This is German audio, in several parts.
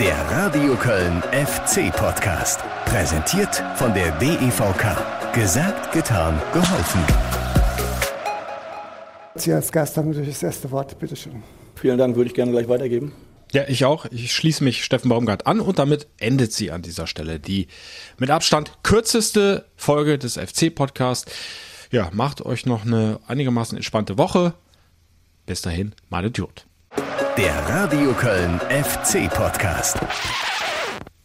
Der Radio Köln FC Podcast. Präsentiert von der DEVK. Gesagt, getan, geholfen. Sie als Gast haben natürlich das erste Wort. Bitte schön. Vielen Dank, würde ich gerne gleich weitergeben. Ja, ich auch. Ich schließe mich Steffen Baumgart an und damit endet sie an dieser Stelle die mit Abstand kürzeste Folge des FC-Podcasts. Ja, macht euch noch eine einigermaßen entspannte Woche. Bis dahin, mal Idiot. Der Radio Köln FC Podcast.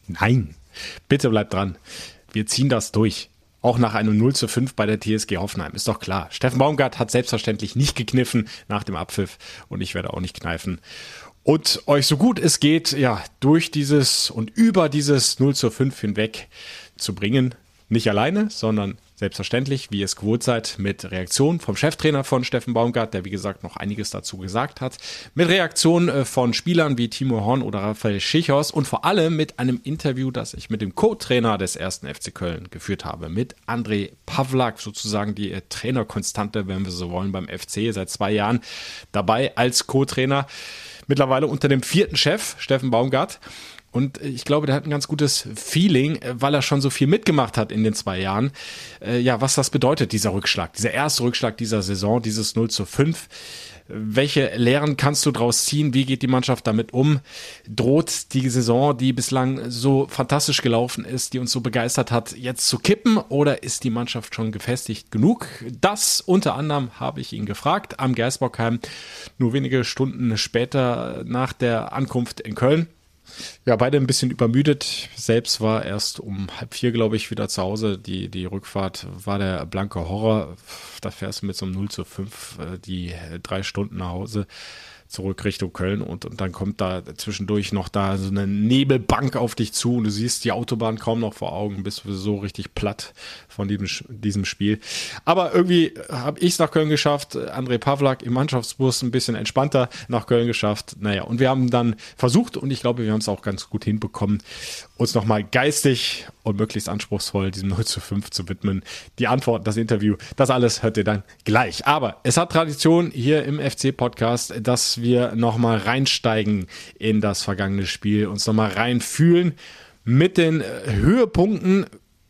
Nein, bitte bleibt dran. Wir ziehen das durch. Auch nach einem 0 zu 5 bei der TSG Hoffenheim. Ist doch klar. Steffen Baumgart hat selbstverständlich nicht gekniffen nach dem Abpfiff und ich werde auch nicht kneifen. Und euch so gut es geht, ja, durch dieses und über dieses 0 zu 5 hinweg zu bringen. Nicht alleine, sondern selbstverständlich, wie es gewohnt seid, mit Reaktionen vom Cheftrainer von Steffen Baumgart, der wie gesagt noch einiges dazu gesagt hat, mit Reaktionen äh, von Spielern wie Timo Horn oder Raphael Schichos und vor allem mit einem Interview, das ich mit dem Co-Trainer des ersten FC Köln geführt habe, mit André Pavlak, sozusagen die äh, Trainerkonstante, wenn wir so wollen, beim FC, seit zwei Jahren dabei als Co-Trainer, mittlerweile unter dem vierten Chef, Steffen Baumgart. Und ich glaube, der hat ein ganz gutes Feeling, äh, weil er schon so viel mitgemacht hat in den zwei Jahren. Äh, ja, was das bedeutet, dieser Rückschlag, dieser erste Rückschlag dieser Saison, dieses 0 zu 5. Welche Lehren kannst du daraus ziehen? Wie geht die Mannschaft damit um? Droht die Saison, die bislang so fantastisch gelaufen ist, die uns so begeistert hat, jetzt zu kippen? Oder ist die Mannschaft schon gefestigt genug? Das unter anderem habe ich ihn gefragt am Geisbockheim, nur wenige Stunden später nach der Ankunft in Köln. Ja, beide ein bisschen übermüdet. Selbst war erst um halb vier, glaube ich, wieder zu Hause. Die, die Rückfahrt war der blanke Horror. Da fährst du mit so einem 0 zu 5 äh, die drei Stunden nach Hause zurück Richtung Köln und, und dann kommt da zwischendurch noch da so eine Nebelbank auf dich zu und du siehst die Autobahn kaum noch vor Augen, bist so richtig platt von diesem, diesem Spiel. Aber irgendwie habe ich es nach Köln geschafft, André Pavlak im Mannschaftsbus ein bisschen entspannter nach Köln geschafft. Naja, und wir haben dann versucht und ich glaube, wir haben es auch ganz gut hinbekommen, uns nochmal geistig und möglichst anspruchsvoll diesem 0 zu 5 zu widmen. Die Antwort, das Interview, das alles hört ihr dann gleich. Aber es hat Tradition hier im FC-Podcast, dass wir nochmal reinsteigen in das vergangene Spiel, uns nochmal reinfühlen mit den äh, Höhepunkten.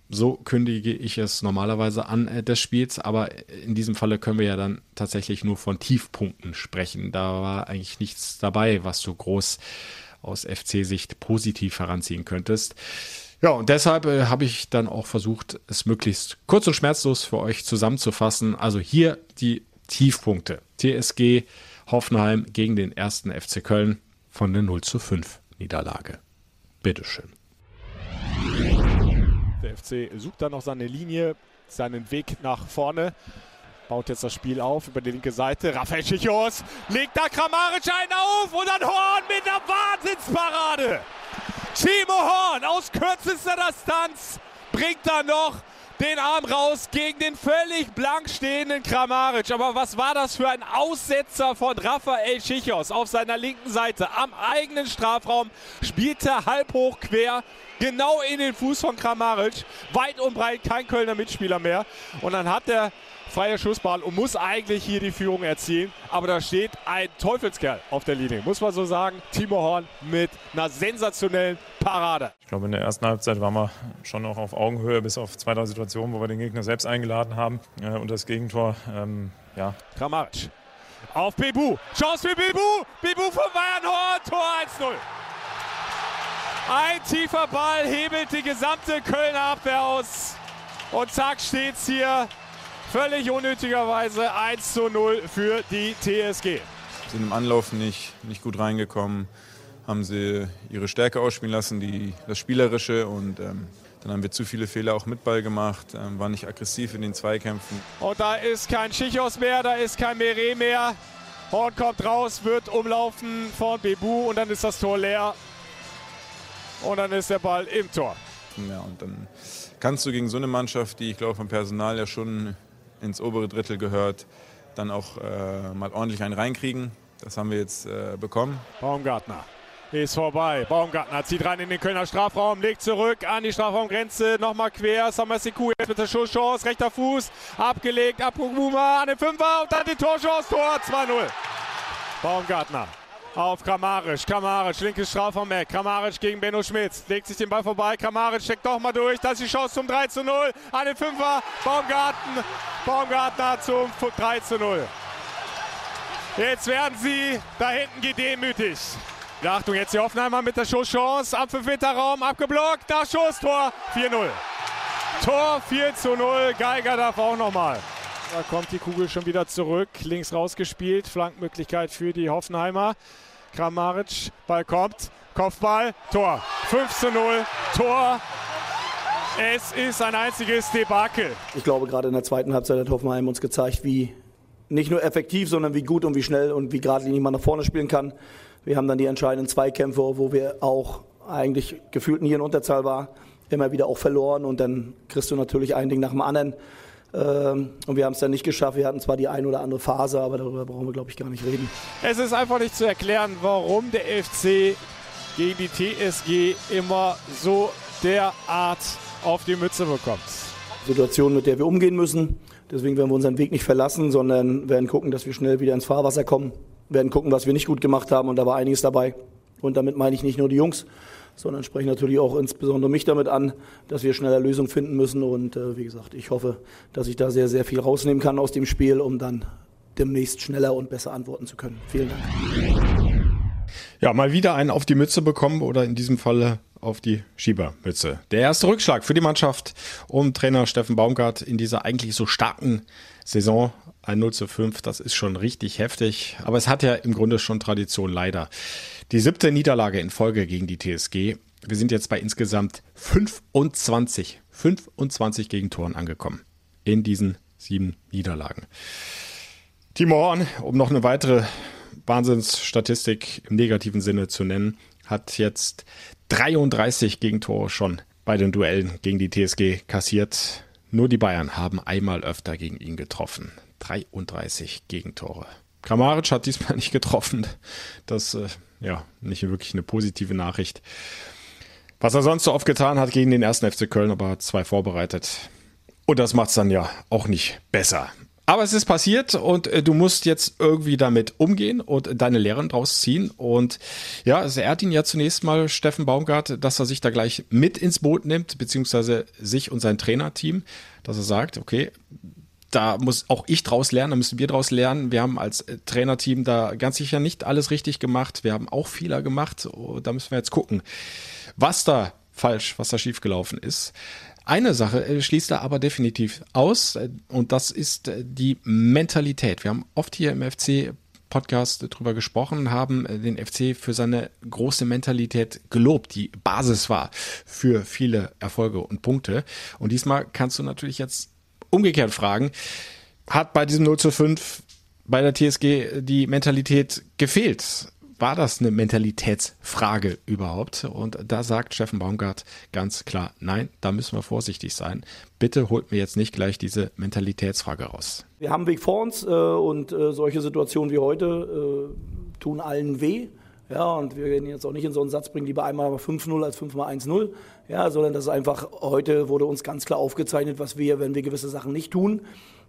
So kündige ich es normalerweise an äh, des Spiels, aber in diesem Falle können wir ja dann tatsächlich nur von Tiefpunkten sprechen. Da war eigentlich nichts dabei, was so groß aus FC-Sicht positiv heranziehen könntest. Ja, und deshalb äh, habe ich dann auch versucht, es möglichst kurz und schmerzlos für euch zusammenzufassen. Also hier die Tiefpunkte. TSG Hoffenheim gegen den ersten FC Köln von der 0 zu 5 Niederlage. Bitteschön. Der FC sucht dann noch seine Linie, seinen Weg nach vorne baut jetzt das Spiel auf über die linke Seite. Raphael Schichos legt da Kramaric einen auf und dann Horn mit der Wahnsinnsparade. Timo Horn aus kürzester Distanz bringt da noch den Arm raus gegen den völlig blank stehenden Kramaric. Aber was war das für ein Aussetzer von Raphael Schichos auf seiner linken Seite am eigenen Strafraum? Spielt er halb hoch quer, genau in den Fuß von Kramaric. Weit und breit kein Kölner Mitspieler mehr. Und dann hat er freier Schussball und muss eigentlich hier die Führung erzielen. Aber da steht ein Teufelskerl auf der Linie, muss man so sagen. Timo Horn mit einer sensationellen Parade. Ich glaube, in der ersten Halbzeit waren wir schon noch auf Augenhöhe, bis auf zwei, drei Situationen, wo wir den Gegner selbst eingeladen haben. Äh, und das Gegentor, ähm, ja. Kramaric. Auf Bebu. Chance für Bebu. Bebu von Bayern Horn. Tor 1-0. Ein tiefer Ball hebelt die gesamte Kölner Abwehr aus. Und zack steht's hier Völlig unnötigerweise 1 zu 0 für die TSG. Sind im Anlauf nicht, nicht gut reingekommen, haben sie ihre Stärke ausspielen lassen, die, das Spielerische und ähm, dann haben wir zu viele Fehler auch mit Ball gemacht, ähm, waren nicht aggressiv in den Zweikämpfen. Und da ist kein Schichos mehr, da ist kein Meret mehr. Horn kommt raus, wird umlaufen von Bebu und dann ist das Tor leer. Und dann ist der Ball im Tor. Ja, und dann kannst du gegen so eine Mannschaft, die ich glaube vom Personal ja schon ins obere Drittel gehört, dann auch äh, mal ordentlich einen reinkriegen. Das haben wir jetzt äh, bekommen. Baumgartner ist vorbei. Baumgartner zieht rein in den Kölner Strafraum, legt zurück an die Strafraumgrenze, nochmal quer. Samasiku jetzt mit der Schusschance, rechter Fuß, abgelegt, Abguma an den Fünfer und dann die Torchance, Tor 2-0. Baumgartner auf Kramaric. Kramaric, linkes Strafraum-Eck. Kramaric gegen Benno Schmitz. Legt sich den Ball vorbei. Kramaric steckt doch mal durch. Das ist die Chance zum 3 zu 0. An den Fünfer. Baumgarten. Baumgartner zum 3 zu 0. Jetzt werden sie da hinten gedemütigt. Achtung, jetzt die Hoffenheimer mit der Schusschance. Am 5 Meter Raum abgeblockt. Da Schuss, Tor 4-0. Tor 4 zu 0. Geiger darf auch nochmal. Da kommt die Kugel schon wieder zurück. Links rausgespielt. Flankmöglichkeit für die Hoffenheimer. Kramaric, Ball kommt. Kopfball, Tor. 5 zu 0. Tor. Es ist ein einziges Debakel. Ich glaube, gerade in der zweiten Halbzeit hat Hoffenheim uns gezeigt, wie nicht nur effektiv, sondern wie gut und wie schnell und wie geradlinig man nach vorne spielen kann. Wir haben dann die entscheidenden Zweikämpfe, wo wir auch eigentlich gefühlt nie in Unterzahl war, immer wieder auch verloren und dann kriegst du natürlich ein Ding nach dem anderen. Ähm, und wir haben es dann nicht geschafft. Wir hatten zwar die ein oder andere Phase, aber darüber brauchen wir, glaube ich, gar nicht reden. Es ist einfach nicht zu erklären, warum der FC gegen die TSG immer so derart auf die Mütze bekommt. Situation, mit der wir umgehen müssen. Deswegen werden wir unseren Weg nicht verlassen, sondern werden gucken, dass wir schnell wieder ins Fahrwasser kommen. Werden gucken, was wir nicht gut gemacht haben und da war einiges dabei. Und damit meine ich nicht nur die Jungs, sondern spreche natürlich auch insbesondere mich damit an, dass wir schneller Lösungen finden müssen. Und äh, wie gesagt, ich hoffe, dass ich da sehr, sehr viel rausnehmen kann aus dem Spiel, um dann demnächst schneller und besser antworten zu können. Vielen Dank. Ja, mal wieder einen auf die Mütze bekommen oder in diesem Falle auf die Schiebermütze. Der erste Rückschlag für die Mannschaft um Trainer Steffen Baumgart in dieser eigentlich so starken Saison. Ein 0 zu 5, das ist schon richtig heftig. Aber es hat ja im Grunde schon Tradition leider. Die siebte Niederlage in Folge gegen die TSG. Wir sind jetzt bei insgesamt 25, 25 Gegentoren angekommen. In diesen sieben Niederlagen. Timo Horn, um noch eine weitere Wahnsinnsstatistik im negativen Sinne zu nennen, hat jetzt 33 Gegentore schon bei den Duellen gegen die TSG kassiert. Nur die Bayern haben einmal öfter gegen ihn getroffen. 33 Gegentore. Kramaric hat diesmal nicht getroffen. Das äh, ja nicht wirklich eine positive Nachricht. Was er sonst so oft getan hat gegen den ersten FC Köln, aber hat zwei vorbereitet. Und das macht es dann ja auch nicht besser. Aber es ist passiert und äh, du musst jetzt irgendwie damit umgehen und deine Lehren draus ziehen. Und ja, es ehrt ihn ja zunächst mal Steffen Baumgart, dass er sich da gleich mit ins Boot nimmt, beziehungsweise sich und sein Trainerteam, dass er sagt, okay, da muss auch ich draus lernen, da müssen wir draus lernen. Wir haben als äh, Trainerteam da ganz sicher nicht alles richtig gemacht. Wir haben auch Fehler gemacht. Oh, da müssen wir jetzt gucken, was da falsch, was da schiefgelaufen ist. Eine Sache äh, schließt er aber definitiv aus äh, und das ist die Mentalität. Wir haben oft hier im FC Podcast drüber gesprochen, haben den FC für seine große Mentalität gelobt, die Basis war für viele Erfolge und Punkte. Und diesmal kannst du natürlich jetzt umgekehrt fragen, hat bei diesem 0 zu 5 bei der TSG die Mentalität gefehlt? war das eine Mentalitätsfrage überhaupt? Und da sagt Steffen Baumgart ganz klar, nein, da müssen wir vorsichtig sein. Bitte holt mir jetzt nicht gleich diese Mentalitätsfrage raus. Wir haben einen Weg vor uns äh, und äh, solche Situationen wie heute äh, tun allen weh. Ja, und wir werden jetzt auch nicht in so einen Satz bringen, lieber einmal 5-0 als 5 mal 1-0. Ja, sondern das ist einfach, heute wurde uns ganz klar aufgezeichnet, was wir, wenn wir gewisse Sachen nicht tun,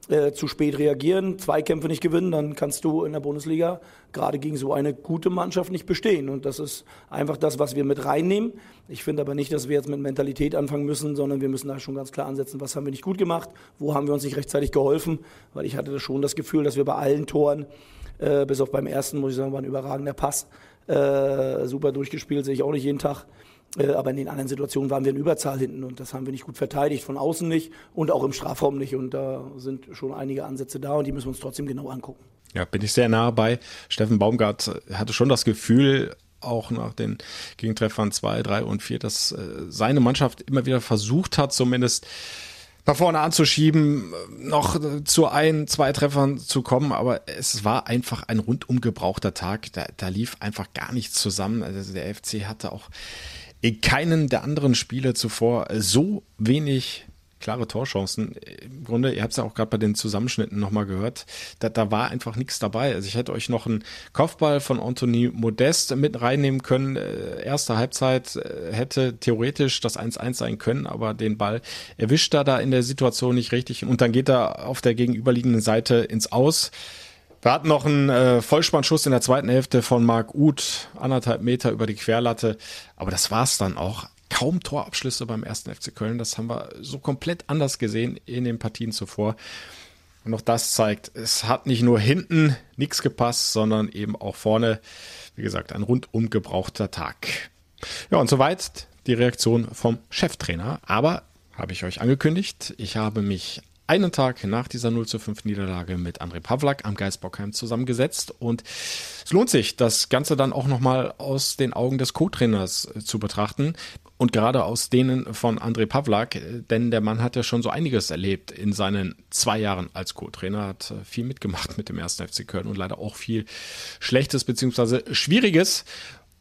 äh, zu spät reagieren, Zweikämpfe nicht gewinnen, dann kannst du in der Bundesliga gerade gegen so eine gute Mannschaft nicht bestehen. Und das ist einfach das, was wir mit reinnehmen. Ich finde aber nicht, dass wir jetzt mit Mentalität anfangen müssen, sondern wir müssen da schon ganz klar ansetzen, was haben wir nicht gut gemacht, wo haben wir uns nicht rechtzeitig geholfen, weil ich hatte schon das Gefühl, dass wir bei allen Toren, äh, bis auf beim ersten, muss ich sagen, war ein überragender Pass, äh, super durchgespielt, sehe ich auch nicht jeden Tag. Äh, aber in den anderen Situationen waren wir in Überzahl hinten und das haben wir nicht gut verteidigt, von außen nicht und auch im Strafraum nicht. Und da sind schon einige Ansätze da und die müssen wir uns trotzdem genau angucken. Ja, bin ich sehr nah bei. Steffen Baumgart hatte schon das Gefühl, auch nach den Gegentreffern zwei, drei und vier, dass äh, seine Mannschaft immer wieder versucht hat, zumindest nach vorne anzuschieben, noch zu ein, zwei Treffern zu kommen, aber es war einfach ein rundum gebrauchter Tag. Da, da lief einfach gar nichts zusammen. Also der FC hatte auch in keinen der anderen Spiele zuvor so wenig klare Torchancen. Im Grunde, ihr habt es ja auch gerade bei den Zusammenschnitten nochmal gehört, da, da war einfach nichts dabei. Also ich hätte euch noch einen Kopfball von Anthony Modest mit reinnehmen können. Äh, erste Halbzeit äh, hätte theoretisch das 1-1 sein können, aber den Ball erwischt er da in der Situation nicht richtig und dann geht er auf der gegenüberliegenden Seite ins Aus Wir hatten noch einen äh, Vollspannschuss in der zweiten Hälfte von Marc Uth, anderthalb Meter über die Querlatte. Aber das war's dann auch. Kaum Torabschlüsse beim ersten FC Köln. Das haben wir so komplett anders gesehen in den Partien zuvor. Und auch das zeigt, es hat nicht nur hinten nichts gepasst, sondern eben auch vorne, wie gesagt, ein rundum gebrauchter Tag. Ja, und soweit die Reaktion vom Cheftrainer. Aber habe ich euch angekündigt, ich habe mich einen Tag nach dieser 0 zu 5 Niederlage mit André Pavlak am Geisbockheim zusammengesetzt und es lohnt sich, das Ganze dann auch nochmal aus den Augen des Co-Trainers äh, zu betrachten und gerade aus denen von André Pavlak, äh, denn der Mann hat ja schon so einiges erlebt in seinen zwei Jahren als Co-Trainer, hat äh, viel mitgemacht mit dem ersten FC Köln und leider auch viel Schlechtes bzw. Schwieriges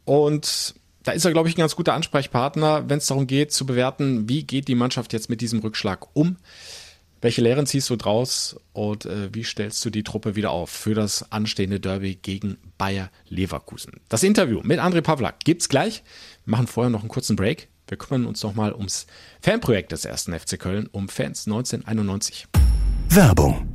und da ist er, glaube ich, ein ganz guter Ansprechpartner, wenn es darum geht zu bewerten, wie geht die Mannschaft jetzt mit diesem Rückschlag um. Welche Lehren ziehst du draus und äh, wie stellst du die Truppe wieder auf für das anstehende Derby gegen Bayer Leverkusen? Das Interview mit André Pavlak gibt's gleich. Wir machen vorher noch einen kurzen Break. Wir kümmern uns nochmal ums Fanprojekt des ersten FC Köln, um Fans 1991. Werbung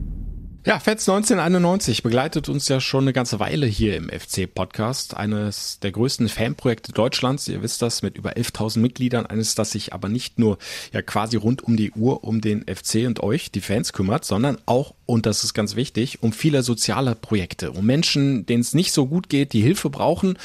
ja, Fets 1991 begleitet uns ja schon eine ganze Weile hier im FC-Podcast. Eines der größten Fanprojekte Deutschlands. Ihr wisst das, mit über 11.000 Mitgliedern. Eines, das sich aber nicht nur ja quasi rund um die Uhr um den FC und euch, die Fans, kümmert, sondern auch, und das ist ganz wichtig, um viele soziale Projekte. Um Menschen, denen es nicht so gut geht, die Hilfe brauchen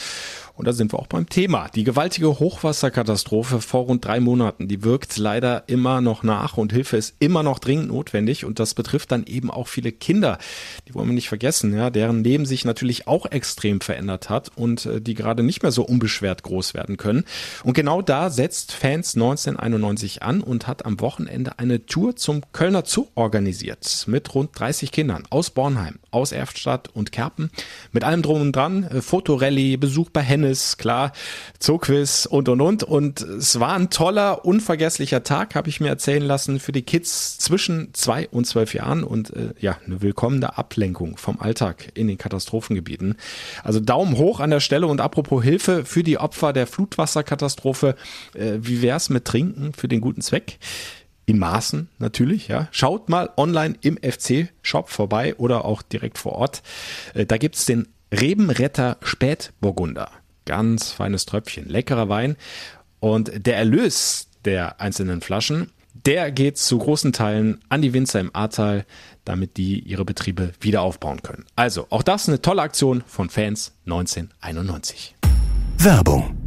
und da sind wir auch beim Thema. Die gewaltige Hochwasserkatastrophe vor rund drei Monaten, die wirkt leider immer noch nach und Hilfe ist immer noch dringend notwendig. Und das betrifft dann eben auch viele Kinder. Die wollen wir nicht vergessen, ja, deren Leben sich natürlich auch extrem verändert hat und äh, die gerade nicht mehr so unbeschwert groß werden können. Und genau da setzt Fans 1991 an und hat am Wochenende eine Tour zum Kölner Zoo organisiert. Mit rund 30 Kindern aus Bornheim, aus Erftstadt und Kerpen. Mit allem drum und dran, äh, Fotorallye, Besuch bei Hennen Tennis, klar, Zooquiz und und und. Und es war ein toller, unvergesslicher Tag, habe ich mir erzählen lassen, für die Kids zwischen zwei und zwölf Jahren und äh, ja, eine willkommene Ablenkung vom Alltag in den Katastrophengebieten. Also Daumen hoch an der Stelle und apropos Hilfe für die Opfer der Flutwasserkatastrophe. Äh, wie wär's mit Trinken für den guten Zweck? in Maßen natürlich, ja. Schaut mal online im FC-Shop vorbei oder auch direkt vor Ort. Äh, da gibt's den Rebenretter Spätburgunder ganz feines Tröpfchen, leckerer Wein. Und der Erlös der einzelnen Flaschen, der geht zu großen Teilen an die Winzer im Ahrtal, damit die ihre Betriebe wieder aufbauen können. Also, auch das eine tolle Aktion von Fans 1991. Werbung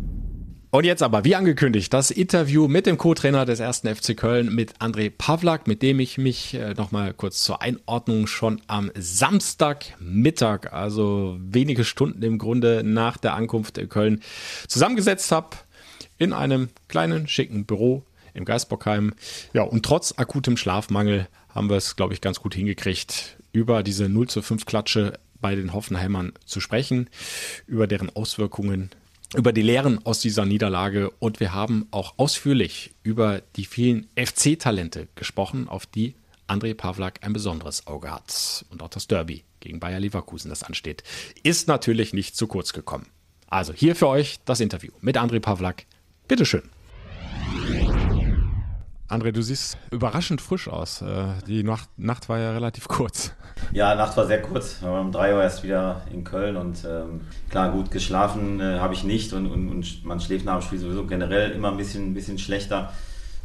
und jetzt aber, wie angekündigt, das Interview mit dem Co-Trainer des ersten FC Köln, mit André Pavlak, mit dem ich mich äh, nochmal kurz zur Einordnung schon am Samstagmittag, also wenige Stunden im Grunde nach der Ankunft in Köln, zusammengesetzt habe in einem kleinen, schicken Büro im Geisbockheim. Ja, und trotz akutem Schlafmangel haben wir es, glaube ich, ganz gut hingekriegt, über diese 0 zu 5 Klatsche bei den Hoffenheimern zu sprechen, über deren Auswirkungen über die Lehren aus dieser Niederlage und wir haben auch ausführlich über die vielen FC-Talente gesprochen, auf die André Pavlak ein besonderes Auge hat. Und auch das Derby gegen Bayer Leverkusen, das ansteht, ist natürlich nicht zu kurz gekommen. Also hier für euch das Interview mit André Pavlak. Bitteschön. André, du siehst überraschend frisch aus. Äh, die Nacht, Nacht war ja relativ kurz. Ja, Nacht war sehr kurz. Wir waren um 3 Uhr erst wieder in Köln und ähm, klar, gut geschlafen äh, habe ich nicht und, und, und, man schläft nach dem Spiel sowieso generell immer ein bisschen, ein bisschen schlechter.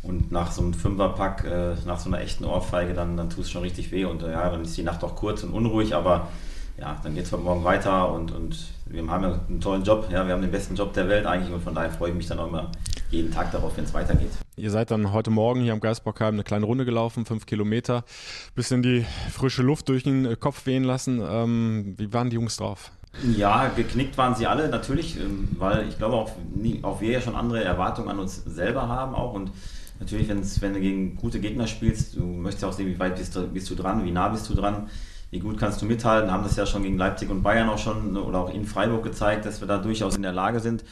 Und nach so einem Fünferpack, äh, nach so einer echten Ohrfeige, dann, dann tut es schon richtig weh. Und äh, ja, dann ist die Nacht auch kurz und unruhig, aber ja, dann geht es heute Morgen weiter und, und wir haben ja einen tollen Job. Ja, wir haben den besten Job der Welt eigentlich und von daher freue ich mich dann auch immer jeden Tag darauf, wenn es weitergeht. Ihr seid dann heute Morgen hier am Geisbockheim eine kleine Runde gelaufen, fünf Kilometer, bisschen die frische Luft durch den Kopf wehen lassen. Ähm, wie waren die Jungs drauf? Ja, geknickt waren sie alle natürlich, ähm, weil ich glaube auch, auch wir ja schon andere Erwartungen an uns selber haben auch und natürlich, wenn du gegen gute Gegner spielst, du möchtest ja auch sehen, wie weit bist du, bist du dran, wie nah bist du dran wie gut kannst du mithalten, haben das ja schon gegen Leipzig und Bayern auch schon oder auch in Freiburg gezeigt, dass wir da durchaus in der Lage sind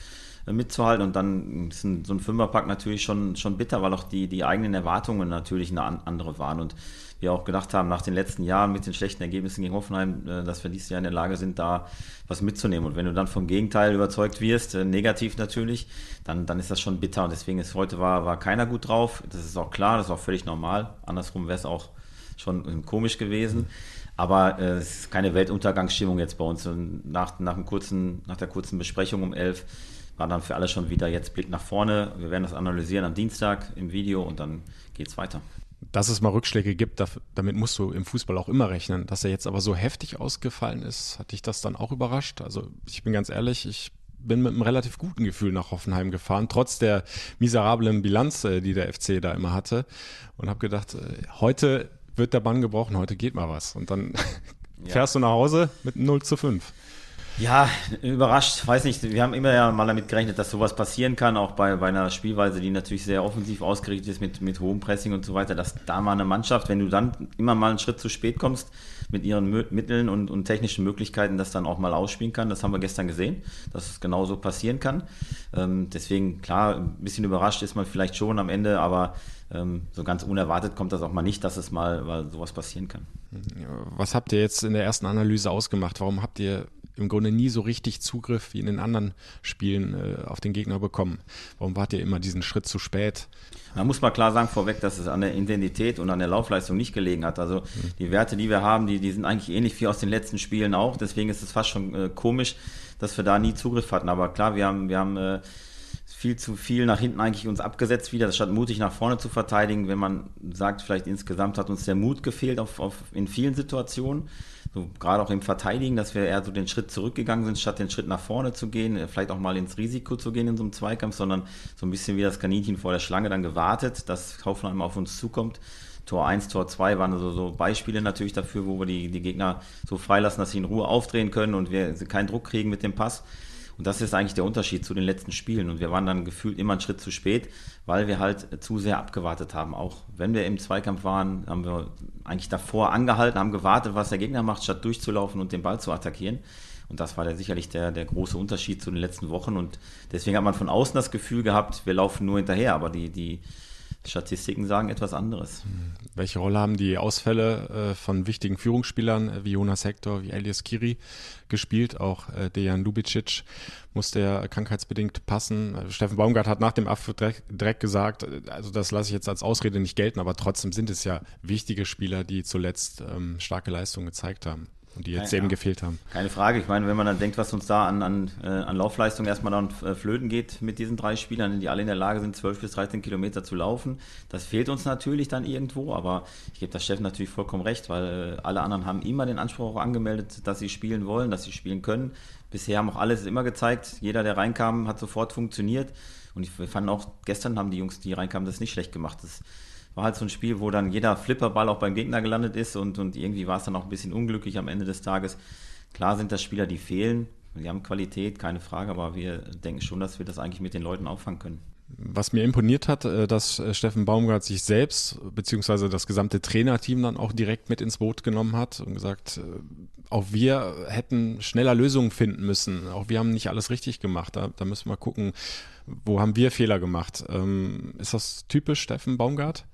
mitzuhalten und dann ist ein, so ein Fünferpack natürlich schon, schon bitter, weil auch die, die eigenen Erwartungen natürlich eine andere waren und wir auch gedacht haben, nach den letzten Jahren mit den schlechten Ergebnissen gegen Hoffenheim, äh, dass wir dieses Jahr in der Lage sind, da was mitzunehmen. Und wenn du dann vom Gegenteil überzeugt wirst, äh, negativ natürlich, dann, dann ist das schon bitter. Und deswegen ist heute war, war keiner gut drauf. Das ist auch klar, das ist auch völlig normal. Andersrum wäre es auch schon komisch gewesen. Aber äh, es ist keine Weltuntergangsstimmung jetzt bei uns. Und nach, nach, einem kurzen, nach der kurzen Besprechung um elf war dann für alle schon wieder jetzt Blick nach vorne. Wir werden das analysieren am Dienstag im Video und dann geht es weiter. Dass es mal Rückschläge gibt, damit musst du im Fußball auch immer rechnen. Dass er jetzt aber so heftig ausgefallen ist, hat dich das dann auch überrascht? Also ich bin ganz ehrlich, ich bin mit einem relativ guten Gefühl nach Hoffenheim gefahren, trotz der miserablen Bilanz, äh, die der FC da immer hatte. Und habe gedacht, äh, heute wird der Bann gebrochen, heute geht mal was. Und dann ja. fährst du nach Hause mit 0 zu 5. Ja, überrascht, weiß nicht. Wir haben immer ja mal damit gerechnet, dass sowas passieren kann, auch bei, bei einer Spielweise, die natürlich sehr offensiv ausgerichtet ist mit, mit hohem Pressing und so weiter, dass da mal eine Mannschaft, wenn du dann immer mal einen Schritt zu spät kommst, mit ihren Mitteln und, und technischen Möglichkeiten das dann auch mal ausspielen kann. Das haben wir gestern gesehen, dass es genauso passieren kann. Ähm, deswegen, klar, ein bisschen überrascht ist man vielleicht schon am Ende, aber ähm, so ganz unerwartet kommt das auch mal nicht, dass es mal weil sowas passieren kann. Was habt ihr jetzt in der ersten Analyse ausgemacht? Warum habt ihr im Grunde nie so richtig Zugriff wie in den anderen Spielen äh, auf den Gegner bekommen. Warum wart ihr immer diesen Schritt zu spät? Da muss man klar sagen vorweg, dass es an der Intensität und an der Laufleistung nicht gelegen hat. Also mhm. die Werte, die wir haben, die, die sind eigentlich ähnlich wie aus den letzten Spielen auch. Deswegen ist es fast schon äh, komisch, dass wir da nie Zugriff hatten. Aber klar, wir haben, wir haben äh, viel zu viel nach hinten eigentlich uns abgesetzt wieder, statt mutig nach vorne zu verteidigen. Wenn man sagt, vielleicht insgesamt hat uns der Mut gefehlt auf, auf, in vielen Situationen so gerade auch im Verteidigen, dass wir eher so den Schritt zurückgegangen sind, statt den Schritt nach vorne zu gehen, äh, vielleicht auch mal ins Risiko zu gehen in so einem Zweikampf, sondern so ein bisschen wie das Kaninchen vor der Schlange dann gewartet, dass Hoffenheim auf uns zukommt. Tor 1, Tor 2 waren so, so Beispiele natürlich dafür, wo wir die, die Gegner so freilassen, dass sie in Ruhe aufdrehen können und wir keinen Druck kriegen mit dem Pass. Und das ist eigentlich der Unterschied zu den letzten Spielen. Und wir waren dann gefühlt immer einen Schritt zu spät, weil wir halt zu sehr abgewartet haben. Auch wenn wir im Zweikampf waren, haben wir eigentlich davor angehalten, haben gewartet, was der Gegner macht, statt durchzulaufen und den Ball zu attackieren. Und das war der, sicherlich der, der große Unterschied zu den letzten Wochen. Und deswegen hat man von außen das Gefühl gehabt, wir laufen nur hinterher. Aber die, die, Statistiken sagen etwas anderes. Welche Rolle haben die Ausfälle äh, von wichtigen Führungsspielern äh, wie Jonas Hector, wie Elias Kiri gespielt? Auch äh, Dejan Lubicic musste ja krankheitsbedingt passen. Steffen Baumgart hat nach dem Abflug direkt gesagt, also das lasse ich jetzt als Ausrede nicht gelten, aber trotzdem sind es ja wichtige Spieler, die zuletzt ähm, starke Leistungen gezeigt haben und die jetzt ja, eben gefehlt haben. Keine Frage. Ich meine, wenn man dann denkt, was uns da an, an, äh, an Laufleistung erstmal dann äh, flöten geht mit diesen drei Spielern, die alle in der Lage sind, 12 bis 13 Kilometer zu laufen, das fehlt uns natürlich dann irgendwo. Aber ich gebe das Chef natürlich vollkommen recht, weil äh, alle anderen haben immer den Anspruch auch angemeldet, dass sie spielen wollen, dass sie spielen können. Bisher haben auch alles immer gezeigt. Jeder, der reinkam, hat sofort funktioniert. Und ich fand auch, gestern haben die Jungs, die reinkamen, das nicht schlecht gemacht. Das war halt so ein Spiel, wo dann jeder Flipperball auch beim Gegner gelandet ist und, und irgendwie war es dann auch ein bisschen unglücklich am Ende des Tages. Klar sind das Spieler, die fehlen. Die haben Qualität, keine Frage, aber wir denken schon, dass wir das eigentlich mit den Leuten auffangen können. Was mir imponiert hat, äh, dass äh, Steffen Baumgart sich selbst beziehungsweise das gesamte Trainerteam dann auch direkt mit ins Boot genommen hat und gesagt, äh, auch wir hätten schneller Lösungen finden müssen. Auch wir haben nicht alles richtig gemacht. Da, da müssen wir gucken, wo haben wir Fehler gemacht. Ähm, ist das typisch Steffen Baumgart?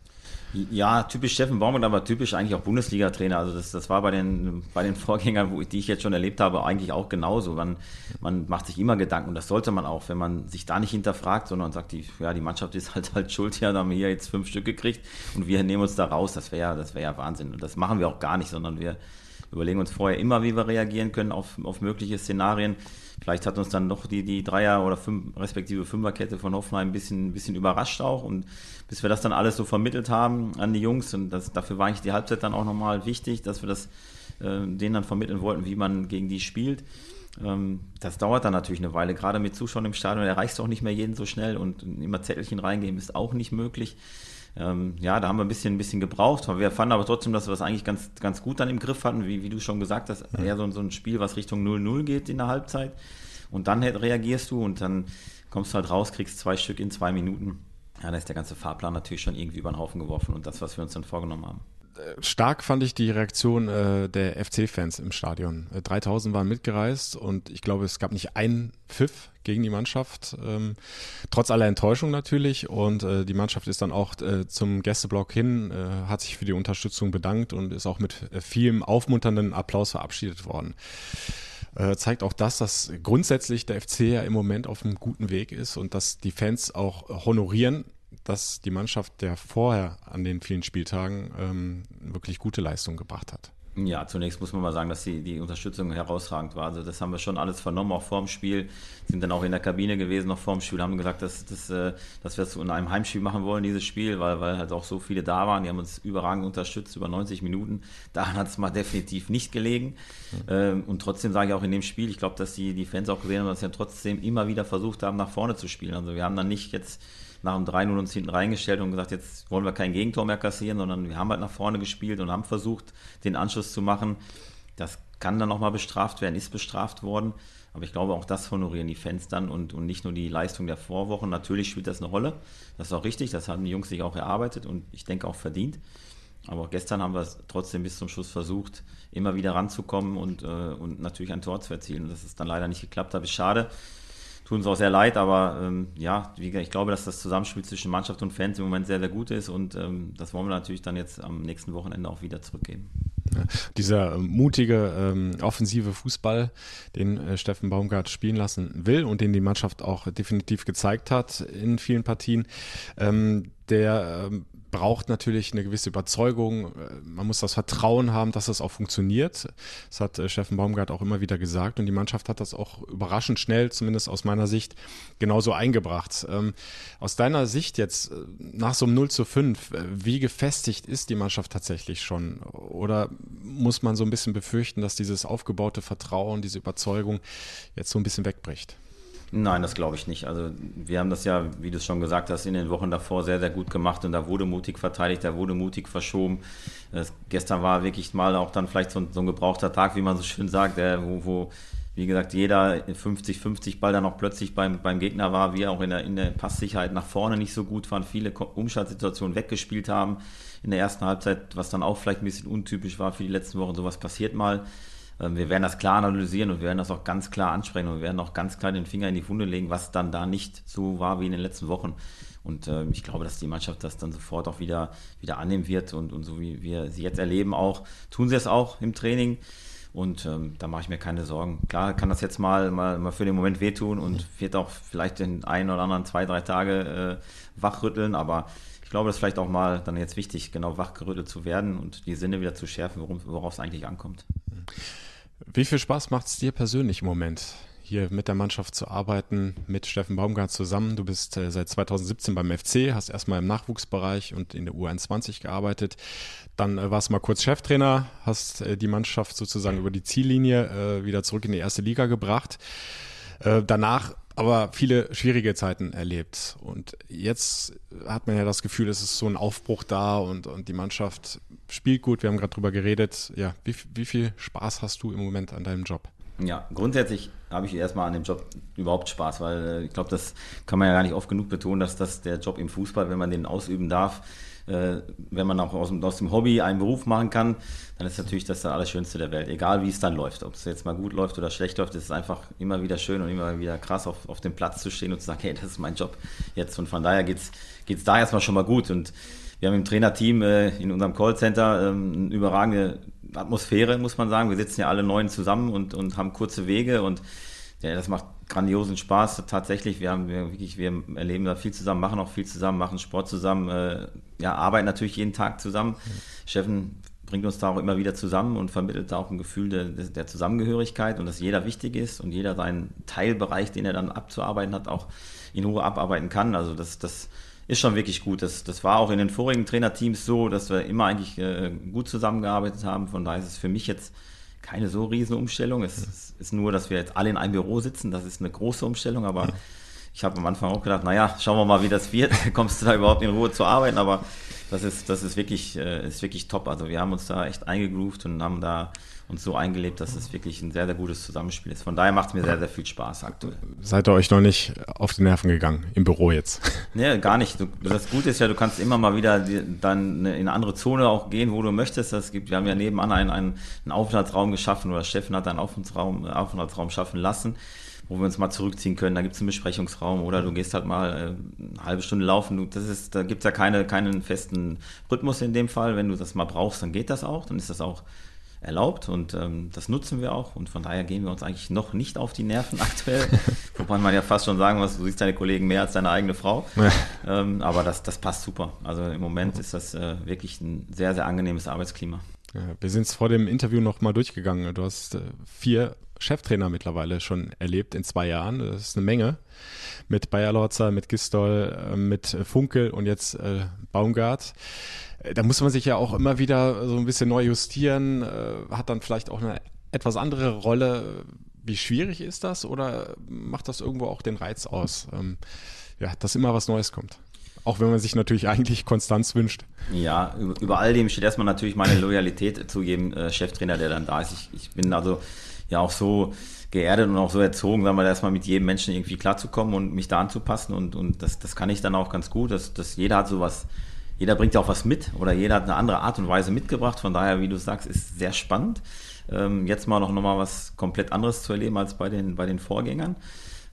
Ja, typisch Steffen Baumgart, aber typisch eigentlich auch Bundesliga-Trainer. Also das, das war bei den, bei den Vorgängern, wo ich, die ich jetzt schon erlebt habe, eigentlich auch genauso. Man, man macht sich immer Gedanken und das sollte man auch, wenn man sich da nicht hinterfragt, sondern sagt, die, ja, die Mannschaft ist halt halt schuld, ja, da haben wir hier jetzt fünf Stück gekriegt und wir nehmen uns da raus. Das wäre das wäre ja Wahnsinn. Und das machen wir auch gar nicht, sondern wir überlegen uns vorher immer, wie wir reagieren können auf, auf mögliche Szenarien. Vielleicht hat uns dann noch die, die Dreier- oder fünf, respektive Fünferkette von Hoffenheim ein bisschen, ein bisschen überrascht auch. Und bis wir das dann alles so vermittelt haben an die Jungs, und das, dafür war eigentlich die Halbzeit dann auch nochmal wichtig, dass wir das äh, denen dann vermitteln wollten, wie man gegen die spielt. Ähm, das dauert dann natürlich eine Weile, gerade mit Zuschauern im Stadion erreichst du auch nicht mehr jeden so schnell und immer Zettelchen reingeben ist auch nicht möglich. Ähm, ja, da haben wir ein bisschen, ein bisschen gebraucht. Wir fanden aber trotzdem, dass wir das eigentlich ganz, ganz gut dann im Griff hatten, wie, wie du schon gesagt hast, eher so, so ein Spiel, was Richtung 0-0 geht in der Halbzeit. Und dann reagierst du und dann kommst du halt raus, kriegst zwei Stück in zwei Minuten. Ja, da ist der ganze Fahrplan natürlich schon irgendwie über den Haufen geworfen und das, was wir uns dann vorgenommen haben stark fand ich die Reaktion äh, der FC-Fans im Stadion. 3000 äh, waren mitgereist und ich glaube, es gab nicht einen Pfiff gegen die Mannschaft, ähm, trotz aller Enttäuschung natürlich. Und äh, die Mannschaft ist dann auch äh, zum Gästeblock hin, äh, hat sich für die Unterstützung bedankt und ist auch mit äh, vielem aufmunternden Applaus verabschiedet worden. Zeigt auch das, dass grundsätzlich der FC ja im Moment auf einem guten Weg ist und dass die Fans auch honorieren, dass die Mannschaft der vorher an den vielen Spieltagen ähm, wirklich gute Leistung gebracht hat. Ja, zunächst muss man mal sagen, dass die, die Unterstützung herausragend war. Also das haben wir schon alles vernommen, auch vorm Spiel. Sind dann auch in der Kabine gewesen, noch vorm Spiel, haben gesagt, dass, dass, äh, dass wir es in einem Heimspiel machen wollen, dieses Spiel, weil, weil halt auch so viele da waren. Die haben uns überragend unterstützt, über 90 Minuten. Daran hat es mal definitiv nicht gelegen. Mhm. Und trotzdem sage ich auch in dem Spiel, ich glaube, dass die, die Fans auch gesehen haben, dass wir trotzdem immer wieder versucht haben, nach vorne zu spielen. Also wir haben dann nicht jetzt nach dem 3-0 uns hinten reingestellt und gesagt, jetzt wollen wir kein Gegentor mehr kassieren, sondern wir haben halt nach vorne gespielt und haben versucht, den Anschluss zu machen. Das kann dann nochmal bestraft werden, ist bestraft worden. Aber ich glaube, auch das honorieren die Fans dann und, und nicht nur die Leistung der Vorwochen. Natürlich spielt das eine Rolle. Das ist auch richtig. Das haben die Jungs sich auch erarbeitet und ich denke auch verdient. Aber auch gestern haben wir es trotzdem bis zum Schluss versucht, immer wieder ranzukommen und, äh, und natürlich ein Tor zu erzielen. Und dass es dann leider nicht geklappt hat, ist schade tut uns auch sehr leid, aber ähm, ja, wie, ich glaube, dass das Zusammenspiel zwischen Mannschaft und Fans im Moment sehr, sehr gut ist und ähm, das wollen wir natürlich dann jetzt am nächsten Wochenende auch wieder zurückgeben. Dieser äh, mutige, ähm, offensive Fußball, den äh, Steffen Baumgart spielen lassen will und den die Mannschaft auch definitiv gezeigt hat in vielen Partien, ähm, der ähm, braucht natürlich eine gewisse Überzeugung. Man muss das Vertrauen haben, dass das auch funktioniert. Das hat äh, Steffen Baumgart auch immer wieder gesagt und die Mannschaft hat das auch überraschend schnell, zumindest aus meiner Sicht, genauso eingebracht. Ähm, aus deiner Sicht jetzt äh, nach so einem 0 zu 5, äh, wie gefestigt ist die Mannschaft tatsächlich schon? Oder muss man so ein bisschen befürchten, dass dieses aufgebaute Vertrauen, diese Überzeugung jetzt so ein bisschen wegbricht? Nein, das glaube ich nicht. Also wir haben das ja, wie du es schon gesagt hast, in den Wochen davor sehr, sehr gut gemacht und da wurde mutig verteidigt, da wurde mutig verschoben. Das, gestern war wirklich mal auch dann vielleicht so, so, ein gebrauchter Tag, wie man so schön sagt, der, wo, wo, wie gesagt, jeder 50-50 Ball dann auch plötzlich beim, beim Gegner war, wir auch in der, in der Passsicherheit nach vorne nicht so gut waren, viele Umschaltsituationen weggespielt haben in der ersten Halbzeit, was dann auch vielleicht ein bisschen untypisch war für die letzten Wochen. Sowas passiert mal. Ähm, wir werden das klar analysieren und wir werden das auch ganz klar ansprechen und wir werden auch ganz klar den Finger in die Wunde legen, was dann da nicht so war wie in den letzten Wochen. Und äh, ich glaube, dass die Mannschaft das dann sofort auch wieder, wieder annehmen wird und, und so wie wir sie jetzt erleben auch, tun sie es auch im Training. Und ähm, da mache ich mir keine Sorgen. Klar kann das jetzt mal, mal, mal für den Moment wehtun und wird auch vielleicht den einen oder anderen zwei, drei Tage äh, wachrütteln, aber ich glaube, das ist vielleicht auch mal dann jetzt wichtig, genau wachgerüttelt zu werden und die Sinne wieder zu schärfen, worauf es eigentlich ankommt. Wie viel Spaß macht es dir persönlich im Moment, hier mit der Mannschaft zu arbeiten, mit Steffen Baumgart zusammen? Du bist äh, seit 2017 beim FC, hast erstmal im Nachwuchsbereich und in der U21 gearbeitet. Dann äh, warst du mal kurz Cheftrainer, hast äh, die Mannschaft sozusagen über die Ziellinie äh, wieder zurück in die erste Liga gebracht. Äh, danach aber viele schwierige Zeiten erlebt. Und jetzt hat man ja das Gefühl, es ist so ein Aufbruch da und, und die Mannschaft spielt gut. Wir haben gerade drüber geredet. Ja, wie, wie viel Spaß hast du im Moment an deinem Job? Ja, grundsätzlich habe ich erstmal an dem Job überhaupt Spaß, weil äh, ich glaube, das kann man ja gar nicht oft genug betonen, dass das der Job im Fußball, wenn man den ausüben darf, äh, wenn man auch aus dem, aus dem, Hobby einen Beruf machen kann, dann ist natürlich das das Allerschönste der Welt. Egal wie es dann läuft. Ob es jetzt mal gut läuft oder schlecht läuft, ist es einfach immer wieder schön und immer wieder krass, auf, auf dem Platz zu stehen und zu sagen, hey, das ist mein Job jetzt. Und von daher geht es da erstmal schon mal gut. Und wir haben im Trainerteam äh, in unserem Callcenter ähm, eine überragende Atmosphäre, muss man sagen. Wir sitzen ja alle neun zusammen und, und haben kurze Wege und ja, das macht grandiosen Spaß. Tatsächlich, wir haben wir wirklich, wir erleben da viel zusammen, machen auch viel zusammen, machen Sport zusammen, äh, ja, arbeiten natürlich jeden Tag zusammen. Mhm. Steffen bringt uns da auch immer wieder zusammen und vermittelt da auch ein Gefühl der, der Zusammengehörigkeit und dass jeder wichtig ist und jeder seinen Teilbereich, den er dann abzuarbeiten hat, auch in Ruhe abarbeiten kann. Also das, das ist schon wirklich gut. Das, das war auch in den vorigen Trainerteams so, dass wir immer eigentlich äh, gut zusammengearbeitet haben. Von daher ist es für mich jetzt keine so riesen Umstellung. Es, es ist nur, dass wir jetzt alle in einem Büro sitzen. Das ist eine große Umstellung, aber ich habe am Anfang auch gedacht, naja, schauen wir mal, wie das wird. Kommst du da überhaupt in Ruhe zu arbeiten? Aber das ist, das ist wirklich, äh, ist wirklich top. Also wir haben uns da echt eingegroovt und haben da uns so eingelebt, dass es wirklich ein sehr, sehr gutes Zusammenspiel ist. Von daher macht es mir sehr, sehr viel Spaß aktuell. Seid ihr euch noch nicht auf die Nerven gegangen im Büro jetzt? Nee, gar nicht. Du, das Gute ist ja, du kannst immer mal wieder dann in eine andere Zone auch gehen, wo du möchtest. Das gibt, wir haben ja nebenan einen, einen, einen Aufenthaltsraum geschaffen oder Steffen hat einen Aufenthaltsraum, Aufenthaltsraum schaffen lassen wo wir uns mal zurückziehen können. Da gibt es einen Besprechungsraum oder du gehst halt mal äh, eine halbe Stunde laufen. das ist, da gibt es ja keine, keinen festen Rhythmus in dem Fall. Wenn du das mal brauchst, dann geht das auch. Dann ist das auch erlaubt und ähm, das nutzen wir auch und von daher gehen wir uns eigentlich noch nicht auf die Nerven aktuell. Wobei man ja fast schon sagen muss, du siehst deine Kollegen mehr als deine eigene Frau. Ähm, aber das, das passt super. Also im Moment ist das äh, wirklich ein sehr, sehr angenehmes Arbeitsklima. Wir sind es vor dem Interview noch mal durchgegangen. Du hast äh, vier Cheftrainer mittlerweile schon erlebt in zwei Jahren. Das ist eine Menge. Mit Bayer Lorzer, mit Gistol, äh, mit Funkel und jetzt äh, Baumgart. Äh, da muss man sich ja auch immer wieder so ein bisschen neu justieren, äh, hat dann vielleicht auch eine etwas andere Rolle. Wie schwierig ist das oder macht das irgendwo auch den Reiz aus, ähm, ja, dass immer was Neues kommt? Auch wenn man sich natürlich eigentlich Konstanz wünscht. Ja, über, all dem steht erstmal natürlich meine Loyalität zu jedem äh, Cheftrainer, der dann da ist. Ich, ich bin also ja auch so geerdet und auch so erzogen, sagen wir erstmal mit jedem Menschen irgendwie klarzukommen und mich da anzupassen und, und das, das kann ich dann auch ganz gut, dass, dass jeder hat sowas jeder bringt ja auch was mit oder jeder hat eine andere Art und Weise mitgebracht. Von daher, wie du sagst, ist sehr spannend. Ähm, jetzt mal noch, noch mal was komplett anderes zu erleben als bei den, bei den Vorgängern.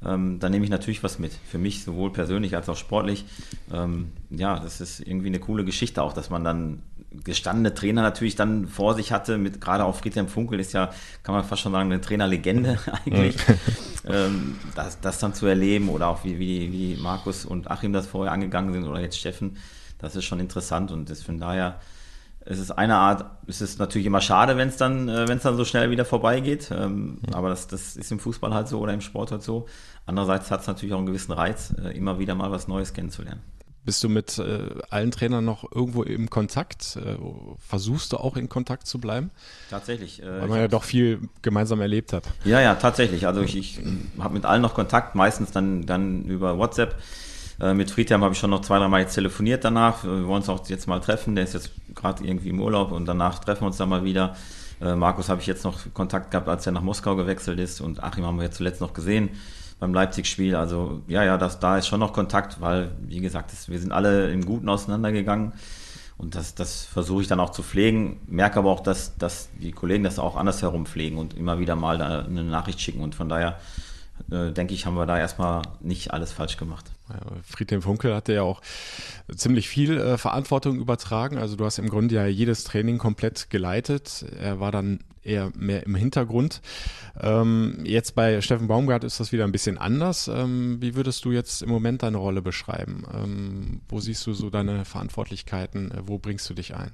Ähm, da nehme ich natürlich was mit. Für mich sowohl persönlich als auch sportlich. Ähm, ja, das ist irgendwie eine coole Geschichte auch, dass man dann gestandene Trainer natürlich dann vor sich hatte, mit gerade auch Friedhelm Funkel ist ja, kann man fast schon sagen, eine Trainerlegende eigentlich. ähm, das, das dann zu erleben oder auch wie, wie, wie Markus und Achim das vorher angegangen sind oder jetzt Steffen, das ist schon interessant und das von daher es ist eine Art, es ist natürlich immer schade, wenn es dann, äh, wenn es dann so schnell wieder vorbeigeht. Ähm, ja. Aber das, das ist im Fußball halt so oder im Sport halt so. Andererseits hat es natürlich auch einen gewissen Reiz, äh, immer wieder mal was Neues kennenzulernen. Bist du mit äh, allen Trainern noch irgendwo im Kontakt? Äh, versuchst du auch in Kontakt zu bleiben? Tatsächlich. Äh, Weil man ja doch viel gemeinsam erlebt hat. Ja, ja, tatsächlich. Also ich, ich habe mit allen noch Kontakt, meistens dann, dann über WhatsApp. Äh, mit Friedhelm habe ich schon noch zwei, drei Mal jetzt telefoniert danach. Wir wollen uns auch jetzt mal treffen. Der ist jetzt gerade irgendwie im Urlaub und danach treffen wir uns dann mal wieder. Äh, Markus habe ich jetzt noch Kontakt gehabt, als er nach Moskau gewechselt ist und Achim haben wir jetzt zuletzt noch gesehen beim Leipzig-Spiel. Also ja, ja, das, da ist schon noch Kontakt, weil, wie gesagt, das, wir sind alle im Guten auseinandergegangen. Und das, das versuche ich dann auch zu pflegen. Merke aber auch, dass, dass die Kollegen das auch andersherum pflegen und immer wieder mal eine Nachricht schicken. Und von daher äh, denke ich, haben wir da erstmal nicht alles falsch gemacht. Friedhelm Funkel hatte ja auch ziemlich viel äh, Verantwortung übertragen. Also du hast im Grunde ja jedes Training komplett geleitet. Er war dann eher mehr im Hintergrund. Ähm, jetzt bei Steffen Baumgart ist das wieder ein bisschen anders. Ähm, wie würdest du jetzt im Moment deine Rolle beschreiben? Ähm, wo siehst du so deine Verantwortlichkeiten? Äh, wo bringst du dich ein?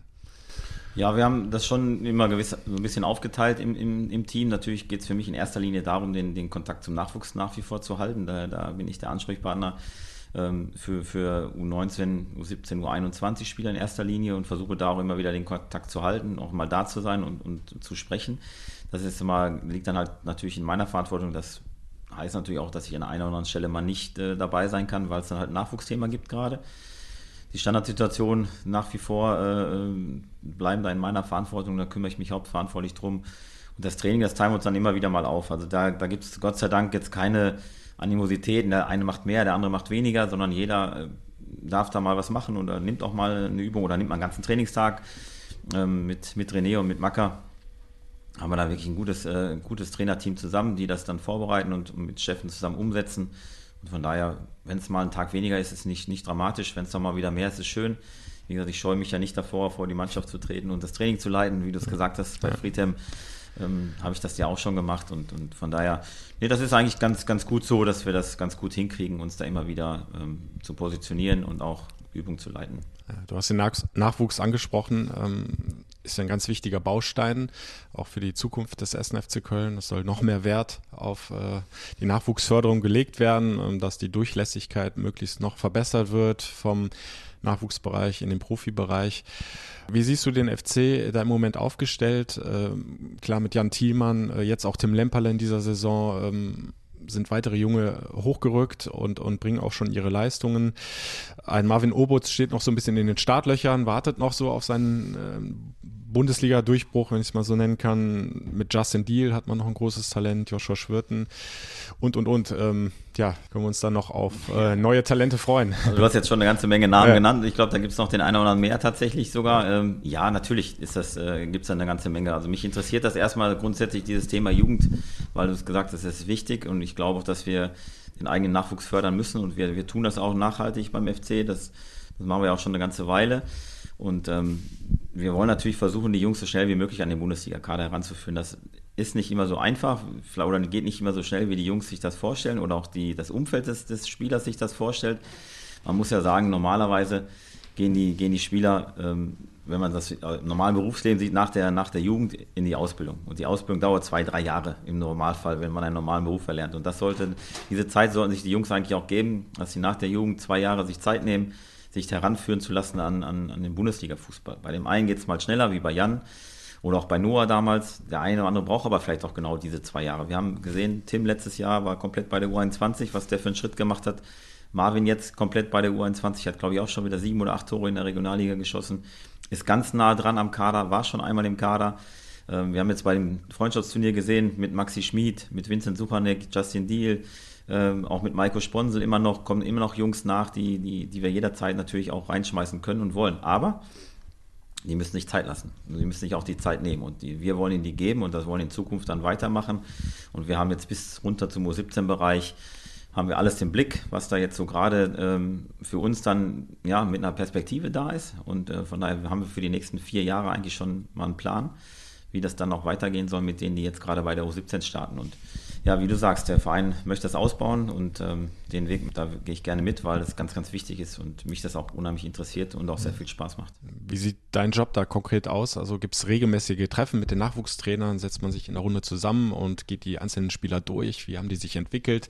Ja, wir haben das schon immer gewiss, so ein bisschen aufgeteilt im, im, im Team. Natürlich geht es für mich in erster Linie darum, den, den Kontakt zum Nachwuchs nach wie vor zu halten. Da, da bin ich der Ansprechpartner für, für U19, U17, U21 Spieler in erster Linie und versuche da auch immer wieder den Kontakt zu halten, auch mal da zu sein und, und zu sprechen. Das ist immer, liegt dann halt natürlich in meiner Verantwortung. Das heißt natürlich auch, dass ich an einer oder anderen Stelle mal nicht äh, dabei sein kann, weil es dann halt ein Nachwuchsthema gibt gerade die Standardsituation nach wie vor äh, bleiben da in meiner Verantwortung, da kümmere ich mich hauptverantwortlich drum. Und das Training, das teilen wir uns dann immer wieder mal auf. Also da, da gibt es Gott sei Dank jetzt keine Animositäten, der eine macht mehr, der andere macht weniger, sondern jeder äh, darf da mal was machen oder nimmt auch mal eine Übung oder nimmt mal einen ganzen Trainingstag ähm, mit, mit René und mit Macker. Haben wir da wirklich ein gutes, äh, gutes Trainerteam zusammen, die das dann vorbereiten und mit Steffen zusammen umsetzen. Und von daher, wenn es mal ein Tag weniger ist, ist es nicht, nicht dramatisch. Wenn es dann mal wieder mehr ist, ist es schön. Wie gesagt, ich scheue mich ja nicht davor, vor die Mannschaft zu treten und das Training zu leiten, wie du es gesagt hast bei Friedhelm. Ähm, habe ich das ja auch schon gemacht und, und von daher, nee, das ist eigentlich ganz, ganz gut so, dass wir das ganz gut hinkriegen, uns da immer wieder ähm, zu positionieren und auch Übung zu leiten. Du hast den Nachwuchs angesprochen. Ähm, ist ein ganz wichtiger Baustein, auch für die Zukunft des 1. FC Köln. Es soll noch mehr Wert auf äh, die Nachwuchsförderung gelegt werden, ähm, dass die Durchlässigkeit möglichst noch verbessert wird vom Nachwuchsbereich in den Profibereich. Wie siehst du den FC da im Moment aufgestellt? Ähm, klar mit Jan Thielmann, äh, jetzt auch Tim Lemperle in dieser Saison. Ähm, sind weitere Junge hochgerückt und, und bringen auch schon ihre Leistungen. Ein Marvin Obutz steht noch so ein bisschen in den Startlöchern, wartet noch so auf seinen äh, Bundesliga-Durchbruch, wenn ich es mal so nennen kann. Mit Justin Deal hat man noch ein großes Talent, Joshua Schwirten und, und, und. Ähm, ja, können wir uns dann noch auf äh, neue Talente freuen. Also du hast jetzt schon eine ganze Menge Namen ja. genannt. Ich glaube, da gibt es noch den einen oder anderen mehr tatsächlich sogar. Ähm, ja, natürlich ist das, äh, gibt es da eine ganze Menge. Also mich interessiert das erstmal grundsätzlich dieses Thema Jugend, weil du es gesagt hast, das ist wichtig und ich glaube auch, dass wir den eigenen Nachwuchs fördern müssen und wir, wir tun das auch nachhaltig beim FC. Das, das machen wir auch schon eine ganze Weile. Und ähm, wir wollen natürlich versuchen, die Jungs so schnell wie möglich an den Bundesliga-Kader heranzuführen. Das ist nicht immer so einfach oder geht nicht immer so schnell, wie die Jungs sich das vorstellen oder auch die, das Umfeld des, des Spielers sich das vorstellt. Man muss ja sagen, normalerweise gehen die, gehen die Spieler, ähm, wenn man das im normalen Berufsleben sieht, nach der, nach der Jugend in die Ausbildung. Und die Ausbildung dauert zwei, drei Jahre im Normalfall, wenn man einen normalen Beruf erlernt. Und das sollte, diese Zeit sollten sich die Jungs eigentlich auch geben, dass sie nach der Jugend zwei Jahre sich Zeit nehmen, sich heranführen zu lassen an, an, an den Bundesliga-Fußball. Bei dem einen geht es mal schneller, wie bei Jan oder auch bei Noah damals. Der eine oder andere braucht aber vielleicht auch genau diese zwei Jahre. Wir haben gesehen, Tim letztes Jahr war komplett bei der U21, was der für einen Schritt gemacht hat. Marvin jetzt komplett bei der U21, hat glaube ich auch schon wieder sieben oder acht Tore in der Regionalliga geschossen. Ist ganz nah dran am Kader, war schon einmal im Kader. Ähm, wir haben jetzt bei dem Freundschaftsturnier gesehen mit Maxi Schmid, mit Vincent Suchanek, Justin Deal, ähm, auch mit Maiko Sponsel immer noch, kommen immer noch Jungs nach, die, die, die wir jederzeit natürlich auch reinschmeißen können und wollen. Aber die müssen sich Zeit lassen. Die müssen sich auch die Zeit nehmen. Und die, wir wollen ihnen die geben und das wollen in Zukunft dann weitermachen. Und wir haben jetzt bis runter zum U17-Bereich haben wir alles im Blick, was da jetzt so gerade ähm, für uns dann ja mit einer Perspektive da ist. Und äh, von daher haben wir für die nächsten vier Jahre eigentlich schon mal einen Plan, wie das dann noch weitergehen soll mit denen, die jetzt gerade bei der U17 starten. Und ja, wie du sagst, der Verein möchte das ausbauen und ähm, den Weg, da gehe ich gerne mit, weil das ganz, ganz wichtig ist und mich das auch unheimlich interessiert und auch sehr viel Spaß macht. Wie sieht dein Job da konkret aus? Also gibt es regelmäßige Treffen mit den Nachwuchstrainern? Setzt man sich in der Runde zusammen und geht die einzelnen Spieler durch? Wie haben die sich entwickelt?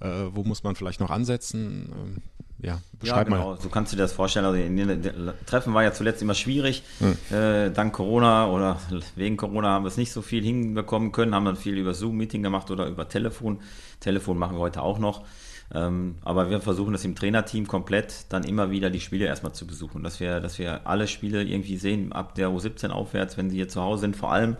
Äh, wo muss man vielleicht noch ansetzen? Ähm, ja, beschreib ja, genau. mal. So kannst du dir das vorstellen. Also, Treffen war ja zuletzt immer schwierig. Hm. Äh, dank Corona oder wegen Corona haben wir es nicht so viel hinbekommen können, haben dann viel über Zoom-Meeting gemacht oder über Telefon. Telefon machen wir heute auch noch. Ähm, aber wir versuchen das im Trainerteam komplett dann immer wieder die Spiele erstmal zu besuchen, dass wir, dass wir alle Spiele irgendwie sehen, ab der U17 aufwärts, wenn sie hier zu Hause sind, vor allem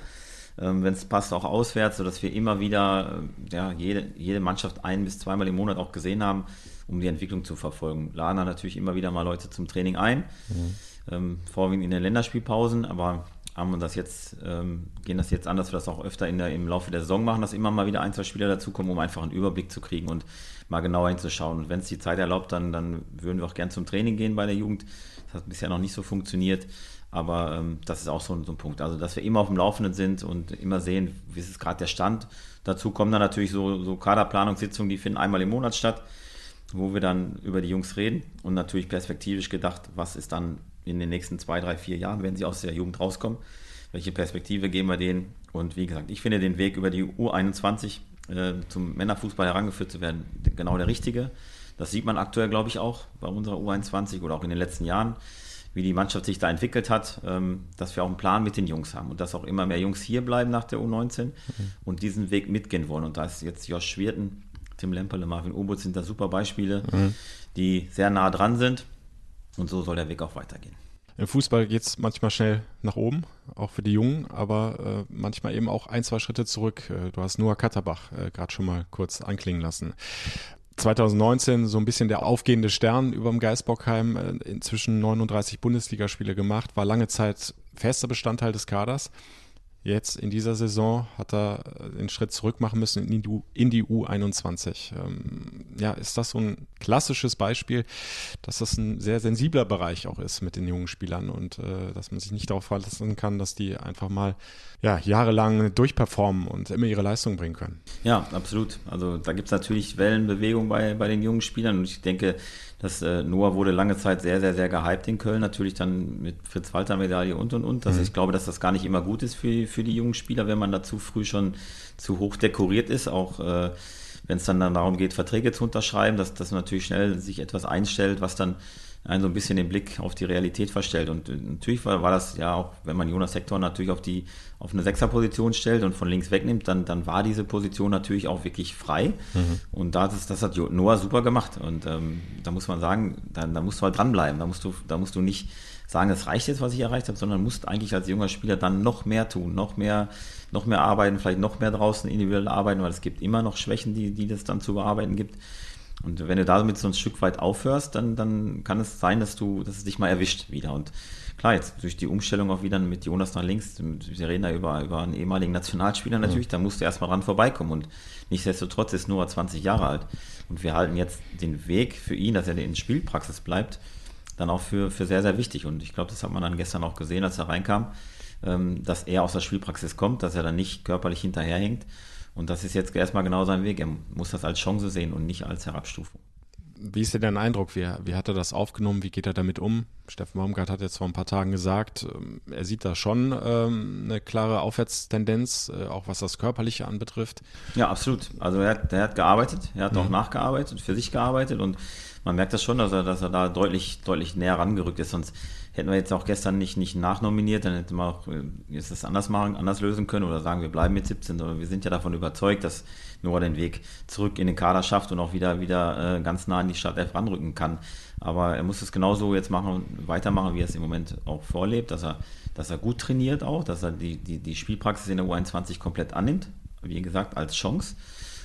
ähm, wenn es passt, auch auswärts, sodass wir immer wieder äh, ja, jede, jede Mannschaft ein bis zweimal im Monat auch gesehen haben um die Entwicklung zu verfolgen. Laden natürlich immer wieder mal Leute zum Training ein, mhm. ähm, vorwiegend in den Länderspielpausen, aber haben wir das jetzt, ähm, gehen das jetzt an, dass wir das auch öfter in der, im Laufe der Saison machen, dass immer mal wieder ein, zwei Spieler dazukommen, um einfach einen Überblick zu kriegen und mal genauer hinzuschauen. Und wenn es die Zeit erlaubt, dann, dann würden wir auch gern zum Training gehen bei der Jugend. Das hat bisher noch nicht so funktioniert. Aber ähm, das ist auch so, so, ein Punkt. Also, dass wir immer auf dem Laufenden sind und immer sehen, wie ist gerade der Stand. Dazu kommen dann natürlich so, so Kaderplanungssitzungen, die finden einmal im Monat statt wo wir dann über die Jungs reden und natürlich perspektivisch gedacht, was ist dann in den nächsten zwei, drei, vier Jahren, wenn sie aus der Jugend rauskommen, welche Perspektive geben wir denen und wie gesagt, ich finde den Weg über die U21 äh, zum Männerfußball herangeführt zu werden genau der richtige. Das sieht man aktuell, glaube ich, auch bei unserer U21 oder auch in den letzten Jahren, wie die Mannschaft sich da entwickelt hat, ähm, dass wir auch einen Plan mit den Jungs haben und dass auch immer mehr Jungs hier bleiben nach der U19 mhm. und diesen Weg mitgehen wollen. Und da ist jetzt Josh Schwirten Tim Lemperle, Marvin Obut sind da super Beispiele, mhm. die sehr nah dran sind. Und so soll der Weg auch weitergehen. Im Fußball geht es manchmal schnell nach oben, auch für die Jungen, aber äh, manchmal eben auch ein, zwei Schritte zurück. Äh, du hast Noah Katterbach äh, gerade schon mal kurz anklingen lassen. 2019 so ein bisschen der aufgehende Stern über dem Geisbockheim, äh, inzwischen 39 Bundesligaspiele gemacht, war lange Zeit fester Bestandteil des Kaders. Jetzt in dieser Saison hat er äh, den Schritt zurück machen müssen in die, in die U21. Ähm, ja, ist das so ein klassisches Beispiel, dass das ein sehr sensibler Bereich auch ist mit den jungen Spielern und äh, dass man sich nicht darauf verlassen kann, dass die einfach mal ja, jahrelang durchperformen und immer ihre Leistung bringen können. Ja, absolut. Also da gibt es natürlich Wellenbewegung bei, bei den jungen Spielern und ich denke, dass äh, Noah wurde lange Zeit sehr, sehr, sehr gehypt in Köln, natürlich dann mit Fritz-Walter-Medaille und und und. Also mhm. ich glaube, dass das gar nicht immer gut ist für, für die jungen Spieler, wenn man da zu früh schon zu hoch dekoriert ist, auch äh, wenn es dann, dann darum geht, Verträge zu unterschreiben, dass das natürlich schnell sich etwas einstellt, was dann einen so ein bisschen den Blick auf die Realität verstellt. Und äh, natürlich war, war das ja auch, wenn man Jonas Hector natürlich auf die auf eine Sechserposition stellt und von links wegnimmt, dann, dann war diese Position natürlich auch wirklich frei. Mhm. Und das, das hat Noah super gemacht. Und ähm, da muss man sagen, da, da musst du halt dranbleiben. Da musst du, da musst du nicht sagen, es reicht jetzt, was ich erreicht habe, sondern musst eigentlich als junger Spieler dann noch mehr tun, noch mehr, noch mehr arbeiten, vielleicht noch mehr draußen individuell arbeiten, weil es gibt immer noch Schwächen, die, die das dann zu bearbeiten gibt. Und wenn du damit so ein Stück weit aufhörst, dann, dann kann es sein, dass du, dass es dich mal erwischt wieder. Und klar, jetzt durch die Umstellung auch wieder mit Jonas nach links, wir reden da über, über einen ehemaligen Nationalspieler natürlich, mhm. da musst du erstmal ran vorbeikommen. Und nichtsdestotrotz ist Noah 20 Jahre alt. Und wir halten jetzt den Weg für ihn, dass er in Spielpraxis bleibt, dann auch für, für sehr, sehr wichtig. Und ich glaube, das hat man dann gestern auch gesehen, als er reinkam, ähm, dass er aus der Spielpraxis kommt, dass er dann nicht körperlich hinterherhängt. Und das ist jetzt erstmal genau sein Weg. Er muss das als Chance sehen und nicht als Herabstufung. Wie ist denn dein Eindruck? Wie, wie hat er das aufgenommen? Wie geht er damit um? Steffen Baumgart hat jetzt vor ein paar Tagen gesagt, ähm, er sieht da schon ähm, eine klare Aufwärtstendenz, äh, auch was das Körperliche anbetrifft. Ja, absolut. Also er hat, er hat gearbeitet, er hat mhm. auch nachgearbeitet, für sich gearbeitet und man merkt das schon, dass er, dass er da deutlich, deutlich näher rangerückt ist. Sonst hätten wir jetzt auch gestern nicht, nicht nachnominiert, dann hätten wir auch äh, jetzt das anders machen, anders lösen können oder sagen, wir bleiben mit 17. Oder wir sind ja davon überzeugt, dass Noah den Weg zurück in den Kader schafft und auch wieder, wieder äh, ganz nah an die Startelf ranrücken kann. Aber er muss es genauso jetzt machen und weitermachen, wie er es im Moment auch vorlebt, dass er, dass er gut trainiert auch, dass er die, die, die Spielpraxis in der U21 komplett annimmt, wie gesagt, als Chance,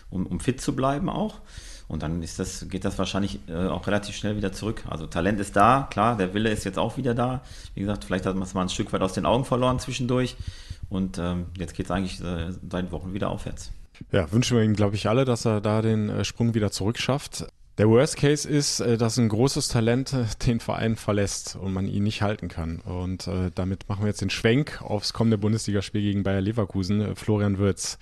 um, um fit zu bleiben auch. Und dann ist das, geht das wahrscheinlich äh, auch relativ schnell wieder zurück. Also Talent ist da, klar, der Wille ist jetzt auch wieder da. Wie gesagt, vielleicht hat man es mal ein Stück weit aus den Augen verloren zwischendurch. Und ähm, jetzt geht es eigentlich äh, seit Wochen wieder aufwärts. Ja, wünschen wir ihm, glaube ich, alle, dass er da den äh, Sprung wieder zurückschafft. Der Worst Case ist, äh, dass ein großes Talent äh, den Verein verlässt und man ihn nicht halten kann. Und äh, damit machen wir jetzt den Schwenk aufs kommende Bundesligaspiel gegen Bayer Leverkusen. Florian Würz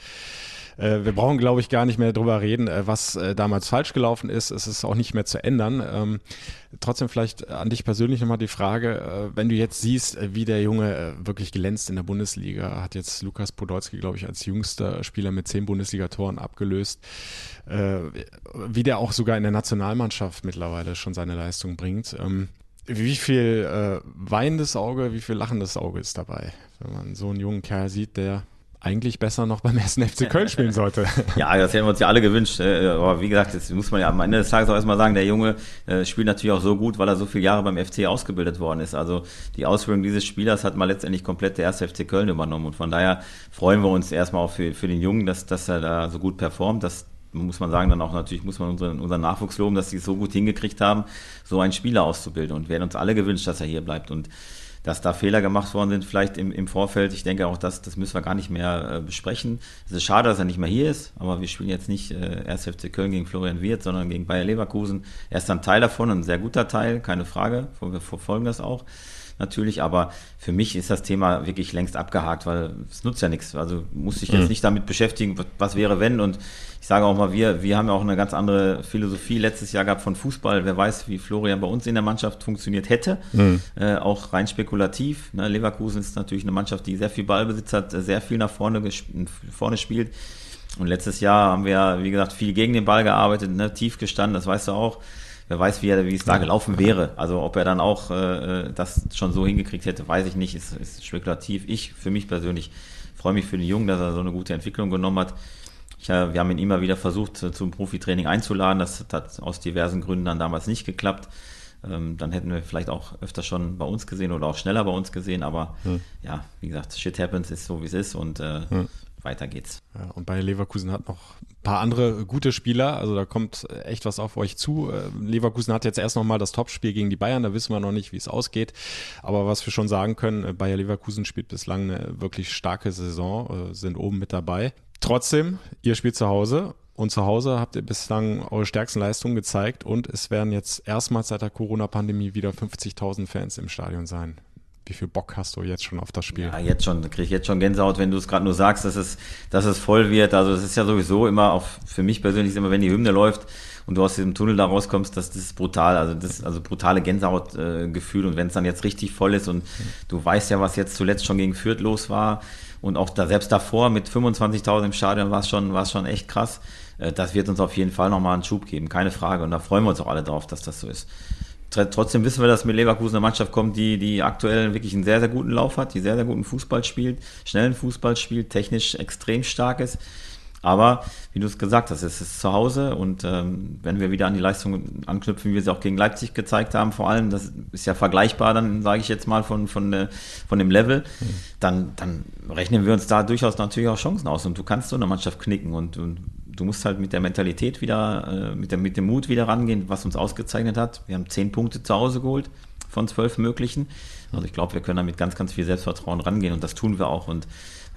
äh, wir brauchen, glaube ich, gar nicht mehr drüber reden, äh, was äh, damals falsch gelaufen ist. Es ist auch nicht mehr zu ändern. Ähm, trotzdem vielleicht an dich persönlich nochmal die Frage, wenn du jetzt siehst, wie der Junge wirklich glänzt in der Bundesliga, hat jetzt Lukas Podolski, glaube ich, als jüngster Spieler mit zehn Bundesligatoren abgelöst, wie der auch sogar in der Nationalmannschaft mittlerweile schon seine Leistung bringt. Ähm, wie viel äh, weinendes Auge, wie viel lachendes Auge ist dabei, wenn man so einen jungen Kerl sieht, der eigentlich besser noch beim ersten FC Köln spielen sollte. ja, das hätten wir uns ja alle gewünscht. Äh, aber wie gesagt, das muss man ja am Ende des Tages auch erstmal sagen, der Junge äh, spielt natürlich auch so gut, weil er so viele Jahre beim FC ausgebildet worden ist. Also die Ausführung dieses Spielers hat mal letztendlich komplett der erste FC Köln übernommen. Und von daher freuen wir uns erstmal auch für, für den Jungen, dass, dass er da so gut performt, dass muss man sagen, dann auch natürlich muss man unseren, unseren Nachwuchs loben, dass sie es so gut hingekriegt haben, so einen Spieler auszubilden. Und wir hätten uns alle gewünscht, dass er hier bleibt. Und dass da Fehler gemacht worden sind, vielleicht im, im Vorfeld. Ich denke auch, das, das müssen wir gar nicht mehr äh, besprechen. Es ist schade, dass er nicht mehr hier ist, aber wir spielen jetzt nicht äh, erst FC Köln gegen Florian Wirth, sondern gegen Bayer Leverkusen. Er ist ein Teil davon, ein sehr guter Teil, keine Frage. Wir verfolgen das auch natürlich, aber für mich ist das Thema wirklich längst abgehakt, weil es nutzt ja nichts. Also muss ich jetzt mhm. nicht damit beschäftigen, was wäre wenn und ich sage auch mal, wir, wir haben ja auch eine ganz andere Philosophie letztes Jahr gehabt von Fußball. Wer weiß, wie Florian bei uns in der Mannschaft funktioniert hätte. Mhm. Äh, auch rein spekulativ. Ne? Leverkusen ist natürlich eine Mannschaft, die sehr viel Ballbesitz hat, sehr viel nach vorne, vorne spielt. Und letztes Jahr haben wir, wie gesagt, viel gegen den Ball gearbeitet, ne? tief gestanden, das weißt du auch. Wer weiß, wie, er, wie es da gelaufen wäre. Also ob er dann auch äh, das schon so hingekriegt hätte, weiß ich nicht, ist, ist spekulativ. Ich, für mich persönlich, freue mich für den Jungen, dass er so eine gute Entwicklung genommen hat. Ich, wir haben ihn immer wieder versucht, zum Profitraining einzuladen. Das hat aus diversen Gründen dann damals nicht geklappt. Ähm, dann hätten wir vielleicht auch öfter schon bei uns gesehen oder auch schneller bei uns gesehen. Aber hm. ja, wie gesagt, shit happens, ist so wie es ist und äh, hm. weiter geht's. Ja, und bei Leverkusen hat noch paar andere gute Spieler. Also da kommt echt was auf euch zu. Äh, Leverkusen hat jetzt erst nochmal das Topspiel gegen die Bayern. Da wissen wir noch nicht, wie es ausgeht. Aber was wir schon sagen können, äh, Bayer Leverkusen spielt bislang eine wirklich starke Saison, äh, sind oben mit dabei. Trotzdem, ihr spielt zu Hause und zu Hause habt ihr bislang eure stärksten Leistungen gezeigt und es werden jetzt erstmals seit der Corona-Pandemie wieder 50.000 Fans im Stadion sein. Wie viel Bock hast du jetzt schon auf das Spiel? Ja, jetzt schon, kriege ich jetzt schon Gänsehaut, wenn du es gerade nur sagst, dass es, dass es voll wird. Also es ist ja sowieso immer, auch für mich persönlich immer, wenn die Hymne läuft und du aus diesem Tunnel da rauskommst, das, das ist brutal. Also das also brutale Gänsehautgefühl. Äh, und wenn es dann jetzt richtig voll ist und du weißt ja, was jetzt zuletzt schon gegen Fürth los war und auch da selbst davor mit 25.000 im Stadion war es schon, schon echt krass. Äh, das wird uns auf jeden Fall nochmal einen Schub geben, keine Frage. Und da freuen wir uns auch alle drauf, dass das so ist. Trotzdem wissen wir, dass mit Leverkusen eine Mannschaft kommt, die, die aktuell wirklich einen sehr, sehr guten Lauf hat, die sehr, sehr guten Fußball spielt, schnellen Fußball spielt, technisch extrem stark ist. Aber wie du es gesagt hast, es ist zu Hause und ähm, wenn wir wieder an die Leistung anknüpfen, wie wir sie auch gegen Leipzig gezeigt haben, vor allem, das ist ja vergleichbar, dann sage ich jetzt mal von, von, äh, von dem Level, mhm. dann, dann rechnen wir uns da durchaus natürlich auch Chancen aus und du kannst so eine Mannschaft knicken und, und du musst halt mit der Mentalität wieder, äh, mit, der, mit dem Mut wieder rangehen, was uns ausgezeichnet hat. Wir haben zehn Punkte zu Hause geholt von zwölf möglichen. Also ich glaube, wir können da mit ganz, ganz viel Selbstvertrauen rangehen und das tun wir auch und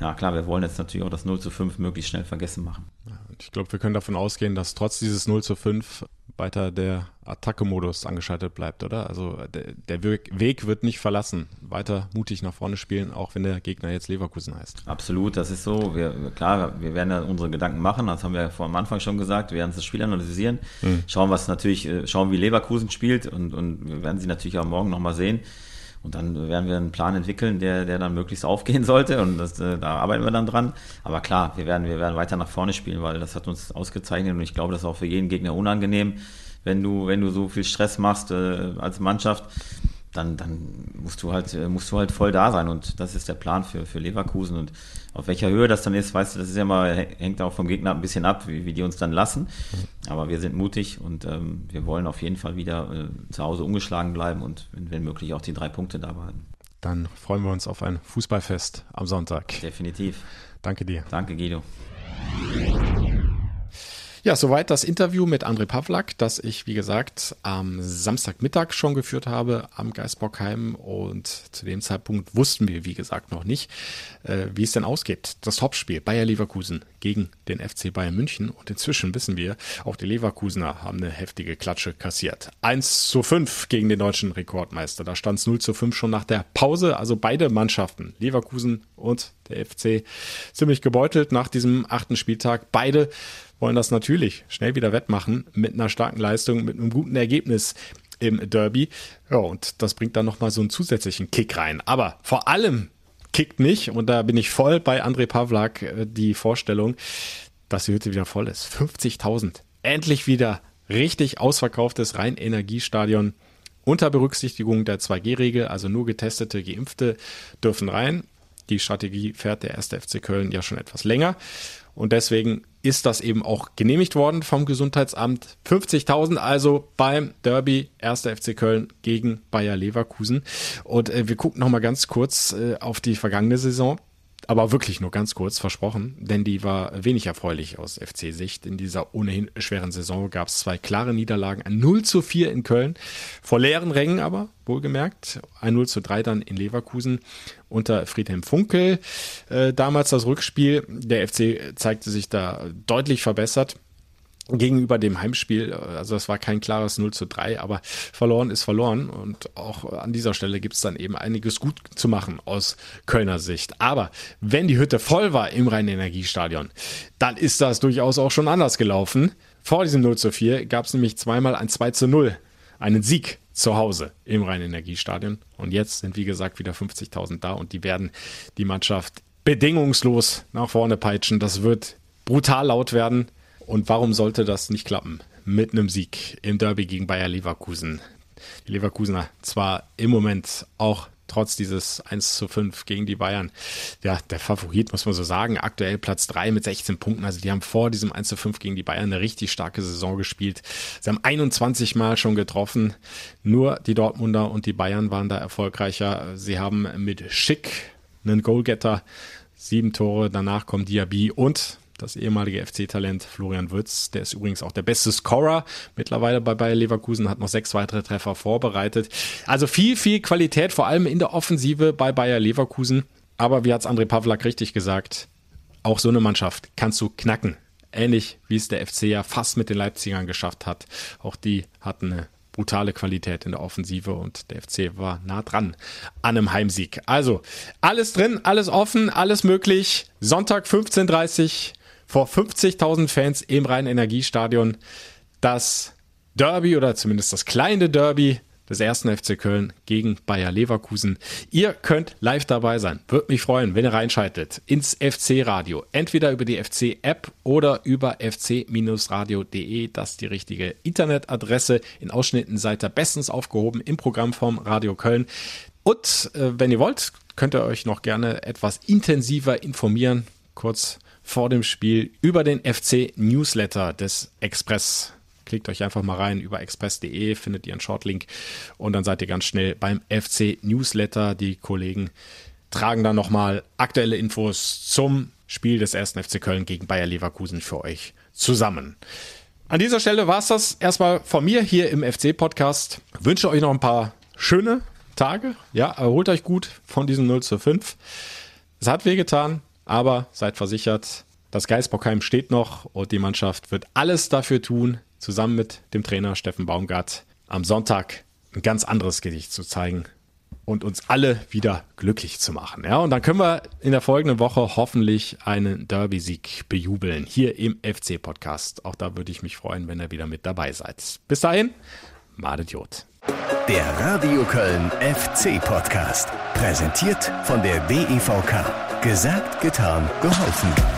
ja klar, wir wollen jetzt natürlich auch das 0 zu 5 möglichst schnell vergessen machen. Ich glaube, wir können davon ausgehen, dass trotz dieses 0 zu 5 weiter der Attacke-Modus angeschaltet bleibt, oder? Also der, der, Weg wird nicht verlassen. Weiter mutig nach vorne spielen, auch wenn der Gegner jetzt Leverkusen heißt. Absolut, das ist so. Wir, klar, wir werden ja unsere Gedanken machen, das haben wir ja vor am Anfang schon gesagt. Wir werden das Spiel analysieren, mhm. schauen, was natürlich, äh, schauen, wie Leverkusen spielt und, und wir werden sie natürlich auch morgen nochmal sehen. Und dann werden wir einen Plan entwickeln, der, der dann möglichst aufgehen sollte. Und das, äh, da arbeiten wir dann dran. Aber klar, wir werden, wir werden weiter nach vorne spielen, weil das hat uns ausgezeichnet. Und ich glaube, das ist auch für jeden Gegner unangenehm, wenn du, wenn du so viel Stress machst äh, als Mannschaft. Dann, dann musst du halt, äh, musst du halt voll da sein. Und das ist der Plan für, für Leverkusen. Und auf welcher Höhe das dann ist, weißt du, das ist ja mal, hängt auch vom Gegner ein bisschen ab, wie, wie die uns dann lassen. Aber wir sind mutig und ähm, wir wollen auf jeden Fall wieder äh, zu Hause ungeschlagen bleiben und wenn, wenn möglich auch die drei Punkte da behalten. Dann freuen wir uns auf ein Fußballfest am Sonntag. Definitiv. Danke dir. Danke, Guido. Ja, soweit das Interview mit André Pavlak, das ich, wie gesagt, am Samstagmittag schon geführt habe am Geisbockheim. Und zu dem Zeitpunkt wussten wir, wie gesagt, noch nicht, äh, wie es denn ausgeht. Das Topspiel Bayer Leverkusen gegen den FC Bayern München. Und inzwischen wissen wir, auch die Leverkusener haben eine heftige Klatsche kassiert. 1 zu 5 gegen den deutschen Rekordmeister. Da stand es 0 zu 5 schon nach der Pause. Also beide Mannschaften, Leverkusen und der FC, ziemlich gebeutelt nach diesem achten Spieltag. Beide wollen das natürlich schnell wieder wettmachen mit einer starken Leistung, mit einem guten Ergebnis im Derby. Ja, und das bringt dann nochmal so einen zusätzlichen Kick rein. Aber vor allem kickt mich, und da bin ich voll bei André Pavlak, äh, die Vorstellung, dass die Hütte wieder voll ist. 50.000. Endlich wieder richtig ausverkauftes Rhein-Energiestadion unter Berücksichtigung der 2G-Regel, also nur getestete, geimpfte dürfen rein. Die Strategie fährt der erste FC Köln ja schon etwas länger. Und deswegen ist das eben auch genehmigt worden vom Gesundheitsamt. 50.000 also beim Derby 1. FC Köln gegen Bayer Leverkusen. Und äh, wir gucken nochmal ganz kurz äh, auf die vergangene Saison aber wirklich nur ganz kurz versprochen, denn die war wenig erfreulich aus FC-Sicht. In dieser ohnehin schweren Saison gab es zwei klare Niederlagen, ein 0 zu 4 in Köln, vor leeren Rängen aber, wohlgemerkt, ein 0 zu 3 dann in Leverkusen unter Friedhelm Funkel. Äh, damals das Rückspiel, der FC zeigte sich da deutlich verbessert gegenüber dem Heimspiel, also das war kein klares 0 zu 3, aber verloren ist verloren und auch an dieser Stelle gibt es dann eben einiges gut zu machen aus Kölner Sicht. Aber wenn die Hütte voll war im Rhein-Energiestadion, dann ist das durchaus auch schon anders gelaufen. Vor diesem 0 zu 4 gab es nämlich zweimal ein 2 zu 0, einen Sieg zu Hause im Rhein-Energiestadion. Und jetzt sind wie gesagt wieder 50.000 da und die werden die Mannschaft bedingungslos nach vorne peitschen. Das wird brutal laut werden. Und warum sollte das nicht klappen? Mit einem Sieg im Derby gegen Bayer Leverkusen. Die Leverkusener zwar im Moment auch trotz dieses 1 zu 5 gegen die Bayern, ja, der Favorit, muss man so sagen. Aktuell Platz 3 mit 16 Punkten. Also die haben vor diesem 1 zu 5 gegen die Bayern eine richtig starke Saison gespielt. Sie haben 21 Mal schon getroffen. Nur die Dortmunder und die Bayern waren da erfolgreicher. Sie haben mit Schick einen Goalgetter, sieben Tore. Danach kommt Diaby und das ehemalige FC-Talent Florian Würz. Der ist übrigens auch der beste Scorer mittlerweile bei Bayer Leverkusen, hat noch sechs weitere Treffer vorbereitet. Also viel, viel Qualität, vor allem in der Offensive bei Bayer Leverkusen. Aber wie hat es André Pavlak richtig gesagt, auch so eine Mannschaft kannst du knacken. Ähnlich wie es der FC ja fast mit den Leipzigern geschafft hat. Auch die hatten eine brutale Qualität in der Offensive und der FC war nah dran an einem Heimsieg. Also alles drin, alles offen, alles möglich. Sonntag 15.30 Uhr vor 50.000 Fans im Rhein-Energiestadion das Derby oder zumindest das kleine Derby des ersten FC Köln gegen Bayer Leverkusen. Ihr könnt live dabei sein. Würde mich freuen, wenn ihr reinschaltet ins FC-Radio. Entweder über die FC-App oder über fc-radio.de. Das ist die richtige Internetadresse. In Ausschnitten seid ihr bestens aufgehoben im Programm vom Radio Köln. Und äh, wenn ihr wollt, könnt ihr euch noch gerne etwas intensiver informieren. Kurz vor dem Spiel über den FC Newsletter des Express. Klickt euch einfach mal rein über express.de, findet ihr einen Shortlink und dann seid ihr ganz schnell beim FC Newsletter. Die Kollegen tragen dann nochmal aktuelle Infos zum Spiel des ersten FC Köln gegen Bayer Leverkusen für euch zusammen. An dieser Stelle war es das erstmal von mir hier im FC-Podcast. Wünsche euch noch ein paar schöne Tage. Ja, erholt euch gut von diesem 0 zu 5. Es hat wehgetan. Aber seid versichert, das Geisbockheim steht noch und die Mannschaft wird alles dafür tun, zusammen mit dem Trainer Steffen Baumgart am Sonntag ein ganz anderes Gedicht zu zeigen und uns alle wieder glücklich zu machen. Ja, und dann können wir in der folgenden Woche hoffentlich einen Derby-Sieg bejubeln hier im FC-Podcast. Auch da würde ich mich freuen, wenn ihr wieder mit dabei seid. Bis dahin, Madet Jod. Der Radio Köln FC Podcast. Präsentiert von der DEVK. Gesagt, getan, geholfen.